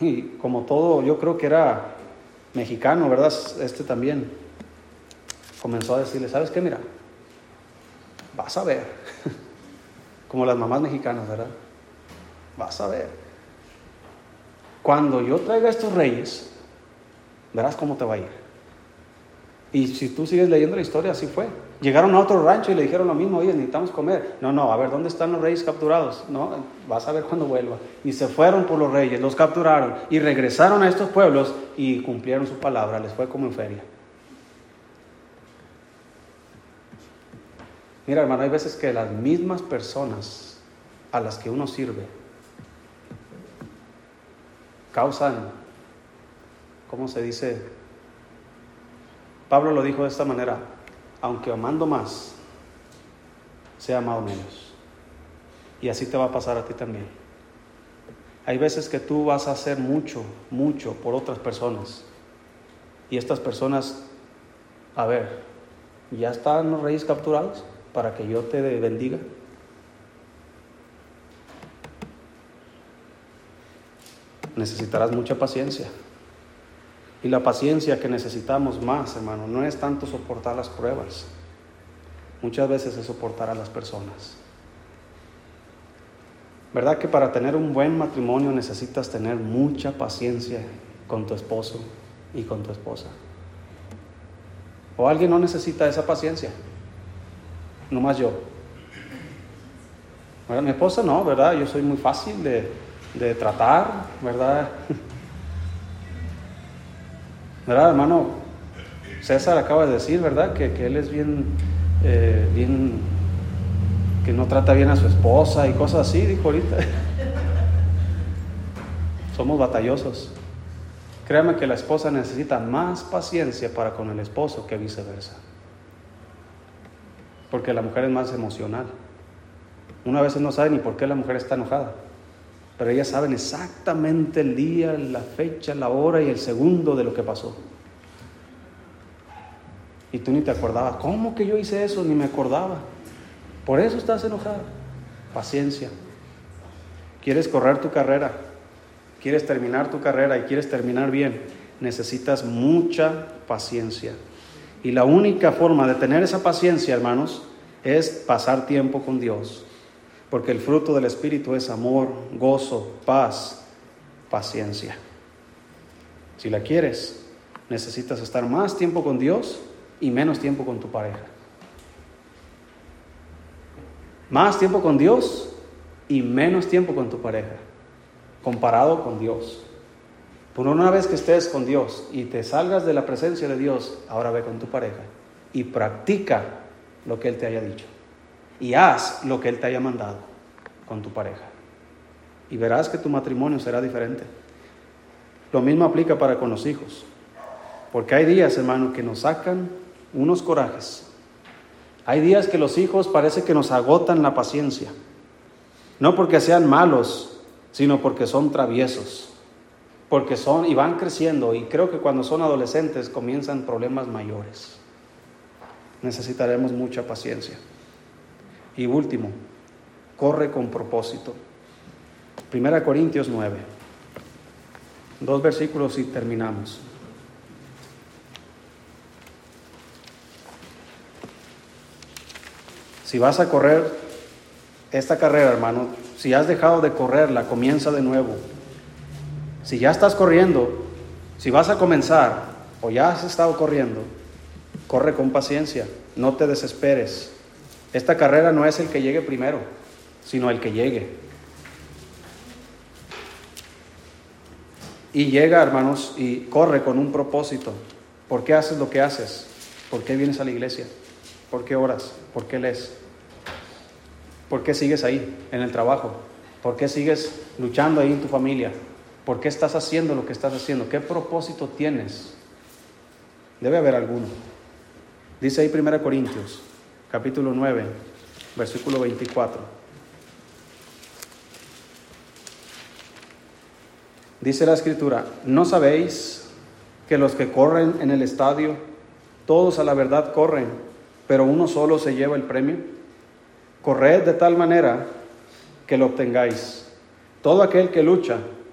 [SPEAKER 1] Y como todo, yo creo que era mexicano, ¿verdad? Este también comenzó a decirle, ¿sabes qué? Mira, vas a ver. Como las mamás mexicanas, ¿verdad? Vas a ver. Cuando yo traiga estos reyes, verás cómo te va a ir. Y si tú sigues leyendo la historia, así fue. Llegaron a otro rancho y le dijeron lo mismo, oye, necesitamos comer. No, no, a ver, ¿dónde están los reyes capturados? No, vas a ver cuando vuelva. Y se fueron por los reyes, los capturaron y regresaron a estos pueblos y cumplieron su palabra, les fue como en feria. Mira, hermano, hay veces que las mismas personas a las que uno sirve causan, ¿cómo se dice? Pablo lo dijo de esta manera, aunque amando más, sea amado menos. Y así te va a pasar a ti también. Hay veces que tú vas a hacer mucho, mucho por otras personas. Y estas personas, a ver, ¿ya están los reyes capturados para que yo te bendiga? Necesitarás mucha paciencia. Y la paciencia que necesitamos más, hermano, no es tanto soportar las pruebas. Muchas veces es soportar a las personas. ¿Verdad que para tener un buen matrimonio necesitas tener mucha paciencia con tu esposo y con tu esposa? ¿O alguien no necesita esa paciencia? No más yo. mi esposa no, ¿verdad? Yo soy muy fácil de, de tratar, ¿verdad? ¿Verdad, hermano? César acaba de decir, ¿verdad? Que, él es bien, eh, bien, que no trata bien a su esposa y cosas así, dijo ahorita. Somos batallosos. Créame que la esposa necesita más paciencia para con el esposo que viceversa. Porque la mujer es más emocional. Una vez no sabe ni por qué la mujer está enojada pero ellas saben exactamente el día, la fecha, la hora y el segundo de lo que pasó. Y tú ni te acordabas, ¿cómo que yo hice eso? Ni me acordaba. Por eso estás enojada. Paciencia. ¿Quieres correr tu carrera? ¿Quieres terminar tu carrera y quieres terminar bien? Necesitas mucha paciencia. Y la única forma de tener esa paciencia, hermanos, es pasar tiempo con Dios porque el fruto del Espíritu es amor, gozo, paz, paciencia. Si la quieres, necesitas estar más tiempo con Dios y menos tiempo con tu pareja. Más tiempo con Dios y menos tiempo con tu pareja, comparado con Dios. Por una vez que estés con Dios y te salgas de la presencia de Dios, ahora ve con tu pareja y practica lo que Él te haya dicho y haz lo que Él te haya mandado con tu pareja. Y verás que tu matrimonio será diferente. Lo mismo aplica para con los hijos. Porque hay días, hermano, que nos sacan unos corajes. Hay días que los hijos parece que nos agotan la paciencia. No porque sean malos, sino porque son traviesos. Porque son y van creciendo y creo que cuando son adolescentes comienzan problemas mayores. Necesitaremos mucha paciencia. Y último, corre con propósito. Primera Corintios 9. Dos versículos y terminamos. Si vas a correr esta carrera, hermano, si has dejado de correrla, comienza de nuevo. Si ya estás corriendo, si vas a comenzar o ya has estado corriendo, corre con paciencia, no te desesperes. Esta carrera no es el que llegue primero, sino el que llegue. y llega, hermanos, y corre con un propósito. ¿Por qué haces lo que haces? ¿Por qué vienes a la iglesia? ¿Por qué oras? ¿Por qué lees? ¿Por qué sigues ahí, en el trabajo? ¿Por qué sigues luchando ahí en tu familia? ¿Por qué estás haciendo lo que estás haciendo? ¿Qué propósito tienes? Debe haber alguno. Dice ahí 1 Corintios, capítulo 9, versículo 24. Dice la escritura, ¿no sabéis que los que corren en el estadio, todos a la verdad corren, pero uno solo se lleva el premio? Corred de tal manera que lo obtengáis. Todo aquel que lucha,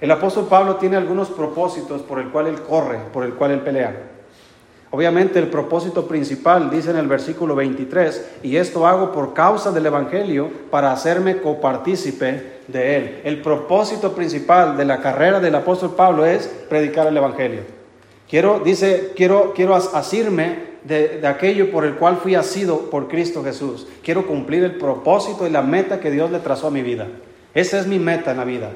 [SPEAKER 1] El apóstol Pablo tiene algunos propósitos por el cual él corre, por el cual él pelea. Obviamente el propósito principal dice en el versículo 23, y esto hago por causa del Evangelio para hacerme copartícipe de él. El propósito principal de la carrera del apóstol Pablo es predicar el Evangelio. Quiero, dice, quiero, quiero asirme de, de, aquello por el cual fui asido por Cristo Jesús. Quiero cumplir el propósito y la meta que Dios le trazó a mi vida. Esa es mi meta en la vida.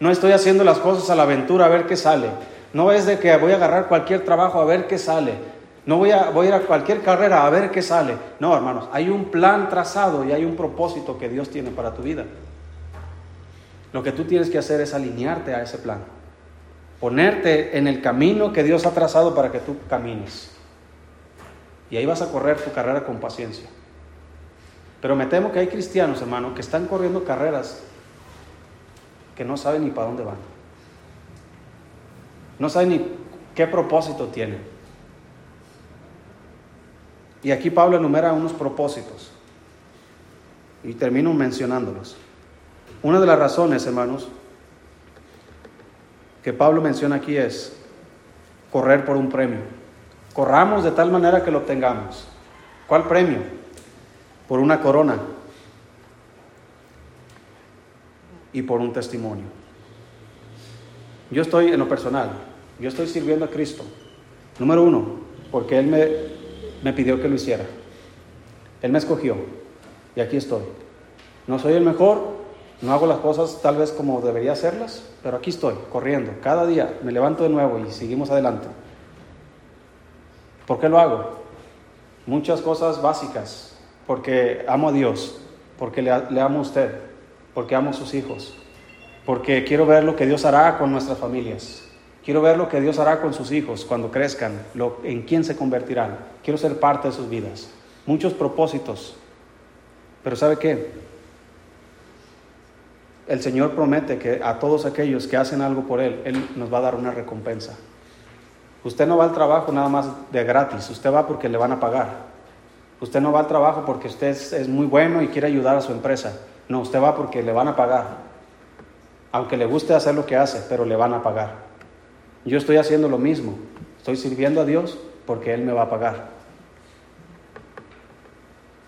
[SPEAKER 1] No estoy haciendo las cosas a la aventura a ver qué sale. No es de que voy a agarrar cualquier trabajo a ver qué sale. No voy a, voy a ir a cualquier carrera a ver qué sale. No, hermanos, hay un plan trazado y hay un propósito que Dios tiene para tu vida. Lo que tú tienes que hacer es alinearte a ese plan. Ponerte en el camino que Dios ha trazado para que tú camines. Y ahí vas a correr tu carrera con paciencia. Pero me temo que hay cristianos, hermano, que están corriendo carreras que no saben ni para dónde van. No saben ni qué propósito tienen. Y aquí Pablo enumera unos propósitos. Y termino mencionándolos. Una de las razones, hermanos, que Pablo menciona aquí es correr por un premio. Corramos de tal manera que lo obtengamos. ¿Cuál premio? Por una corona y por un testimonio. Yo estoy en lo personal, yo estoy sirviendo a Cristo. Número uno, porque Él me, me pidió que lo hiciera. Él me escogió y aquí estoy. No soy el mejor, no hago las cosas tal vez como debería hacerlas, pero aquí estoy, corriendo. Cada día me levanto de nuevo y seguimos adelante. ¿Por qué lo hago? Muchas cosas básicas, porque amo a Dios, porque le, le amo a usted, porque amo a sus hijos, porque quiero ver lo que Dios hará con nuestras familias. Quiero ver lo que Dios hará con sus hijos cuando crezcan, en quién se convertirán. Quiero ser parte de sus vidas. Muchos propósitos. Pero ¿sabe qué? El Señor promete que a todos aquellos que hacen algo por Él, Él nos va a dar una recompensa. Usted no va al trabajo nada más de gratis, usted va porque le van a pagar. Usted no va al trabajo porque usted es muy bueno y quiere ayudar a su empresa. No, usted va porque le van a pagar. Aunque le guste hacer lo que hace, pero le van a pagar. Yo estoy haciendo lo mismo. Estoy sirviendo a Dios porque Él me va a pagar.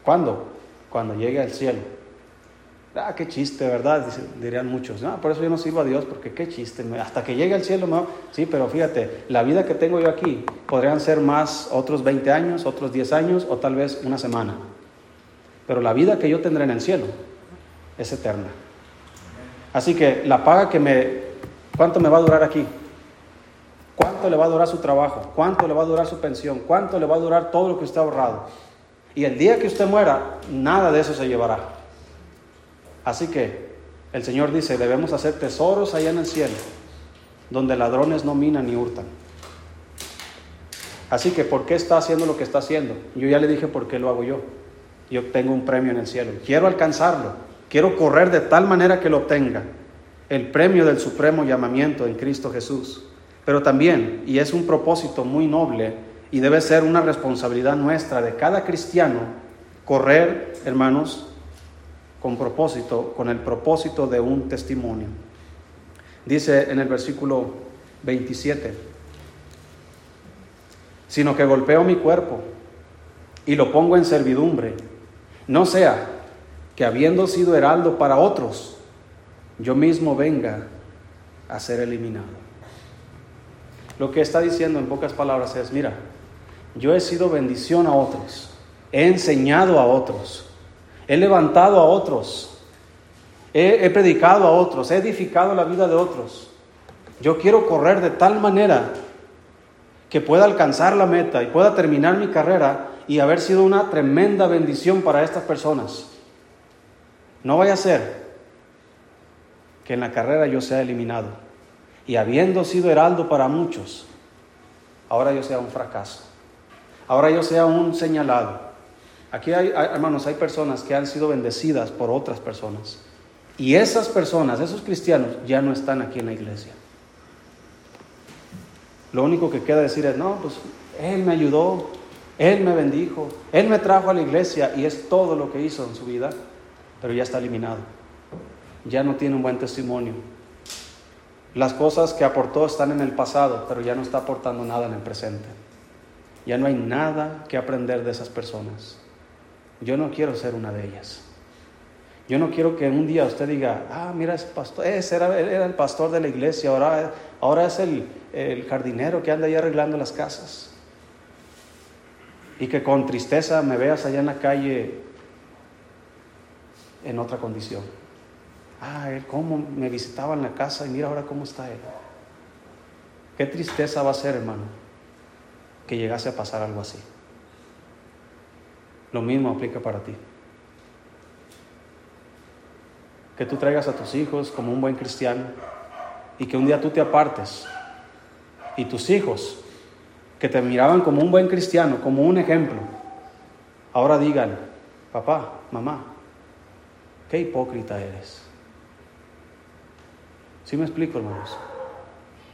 [SPEAKER 1] ¿Cuándo? Cuando llegue al cielo. Ah, qué chiste, ¿verdad? Dirían muchos. No, por eso yo no sirvo a Dios, porque qué chiste. Hasta que llegue al cielo, no. Sí, pero fíjate, la vida que tengo yo aquí podrían ser más otros 20 años, otros 10 años o tal vez una semana. Pero la vida que yo tendré en el cielo es eterna. Así que la paga que me... ¿Cuánto me va a durar aquí? ¿Cuánto le va a durar su trabajo? ¿Cuánto le va a durar su pensión? ¿Cuánto le va a durar todo lo que usted ha ahorrado? Y el día que usted muera, nada de eso se llevará. Así que el Señor dice, debemos hacer tesoros allá en el cielo, donde ladrones no minan ni hurtan. Así que, ¿por qué está haciendo lo que está haciendo? Yo ya le dije por qué lo hago yo. Yo tengo un premio en el cielo. Quiero alcanzarlo. Quiero correr de tal manera que lo obtenga, el premio del supremo llamamiento en Cristo Jesús. Pero también, y es un propósito muy noble y debe ser una responsabilidad nuestra de cada cristiano, correr, hermanos, con propósito, con el propósito de un testimonio. Dice en el versículo 27, sino que golpeo mi cuerpo y lo pongo en servidumbre. No sea que habiendo sido heraldo para otros, yo mismo venga a ser eliminado. Lo que está diciendo en pocas palabras es, mira, yo he sido bendición a otros, he enseñado a otros, he levantado a otros, he, predicado a otros, he edificado la vida de otros. Yo quiero correr de tal manera que pueda alcanzar la meta y pueda terminar mi carrera y haber sido una tremenda bendición para estas personas. No vaya a ser que en la carrera yo sea eliminado y habiendo sido heraldo para muchos, ahora yo sea un fracaso, ahora yo sea un señalado. Aquí hay, hermanos, hay personas que han sido bendecidas por otras personas y esas personas, esos cristianos, ya no están aquí en la iglesia. Lo único que queda decir es, no, pues Él me ayudó, Él me bendijo, Él me trajo a la iglesia y es todo lo que hizo en su vida, pero ya está eliminado. Ya no tiene un buen testimonio. Las cosas que aportó están en el pasado, pero ya no está aportando nada en el presente. Ya no hay nada que aprender de esas personas. Yo no quiero ser una de ellas. Yo no quiero que un día usted diga, ah, mira, ese, pastor, ese era, el pastor de la iglesia, ahora, ahora es el, el jardinero que anda ahí arreglando las casas. Y que con tristeza me veas allá en la calle en otra condición. Ah, él cómo me visitaba en la casa y mira ahora cómo está él. Qué tristeza va a ser, hermano, que llegase a pasar algo así. Lo mismo aplica para ti. Que tú traigas a tus hijos como un buen cristiano y que un día tú te apartes y tus hijos, que te miraban como un buen cristiano, como un ejemplo, ahora digan, papá, mamá, qué hipócrita eres. ¿Sí me explico, hermanos?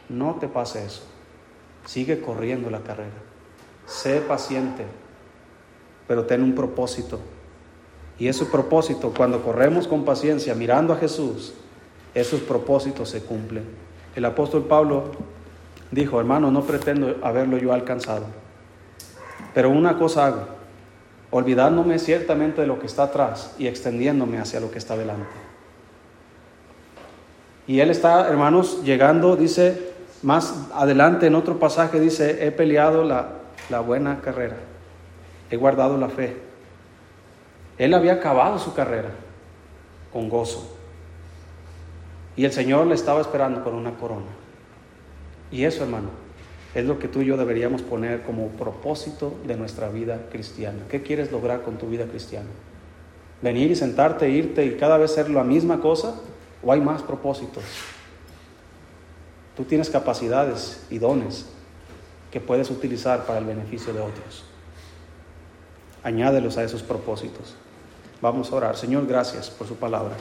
[SPEAKER 1] No te pase eso. Sigue corriendo la carrera. Sé paciente, pero ten un propósito. Y ese propósito, cuando corremos con paciencia mirando a Jesús, esos propósitos se cumplen. El apóstol Pablo dijo, hermano, no pretendo haberlo yo alcanzado, pero una cosa hago, olvidándome ciertamente de lo que está atrás y extendiéndome hacia lo que está delante. Y él está, hermanos, llegando, dice, más adelante en otro pasaje, dice, he peleado la, la buena carrera, he guardado la fe. Él había acabado su carrera con gozo. Y el Señor le estaba esperando con una corona. Y eso, hermano, es lo que tú y yo deberíamos poner como propósito de nuestra vida cristiana. ¿Qué quieres lograr con tu vida cristiana? ¿Venir y sentarte, irte y cada vez ser la misma cosa? ¿O hay más propósitos? Tú tienes capacidades y dones que puedes utilizar para el beneficio de otros. Añádelos a esos propósitos. Vamos a orar. Señor, gracias por su palabra.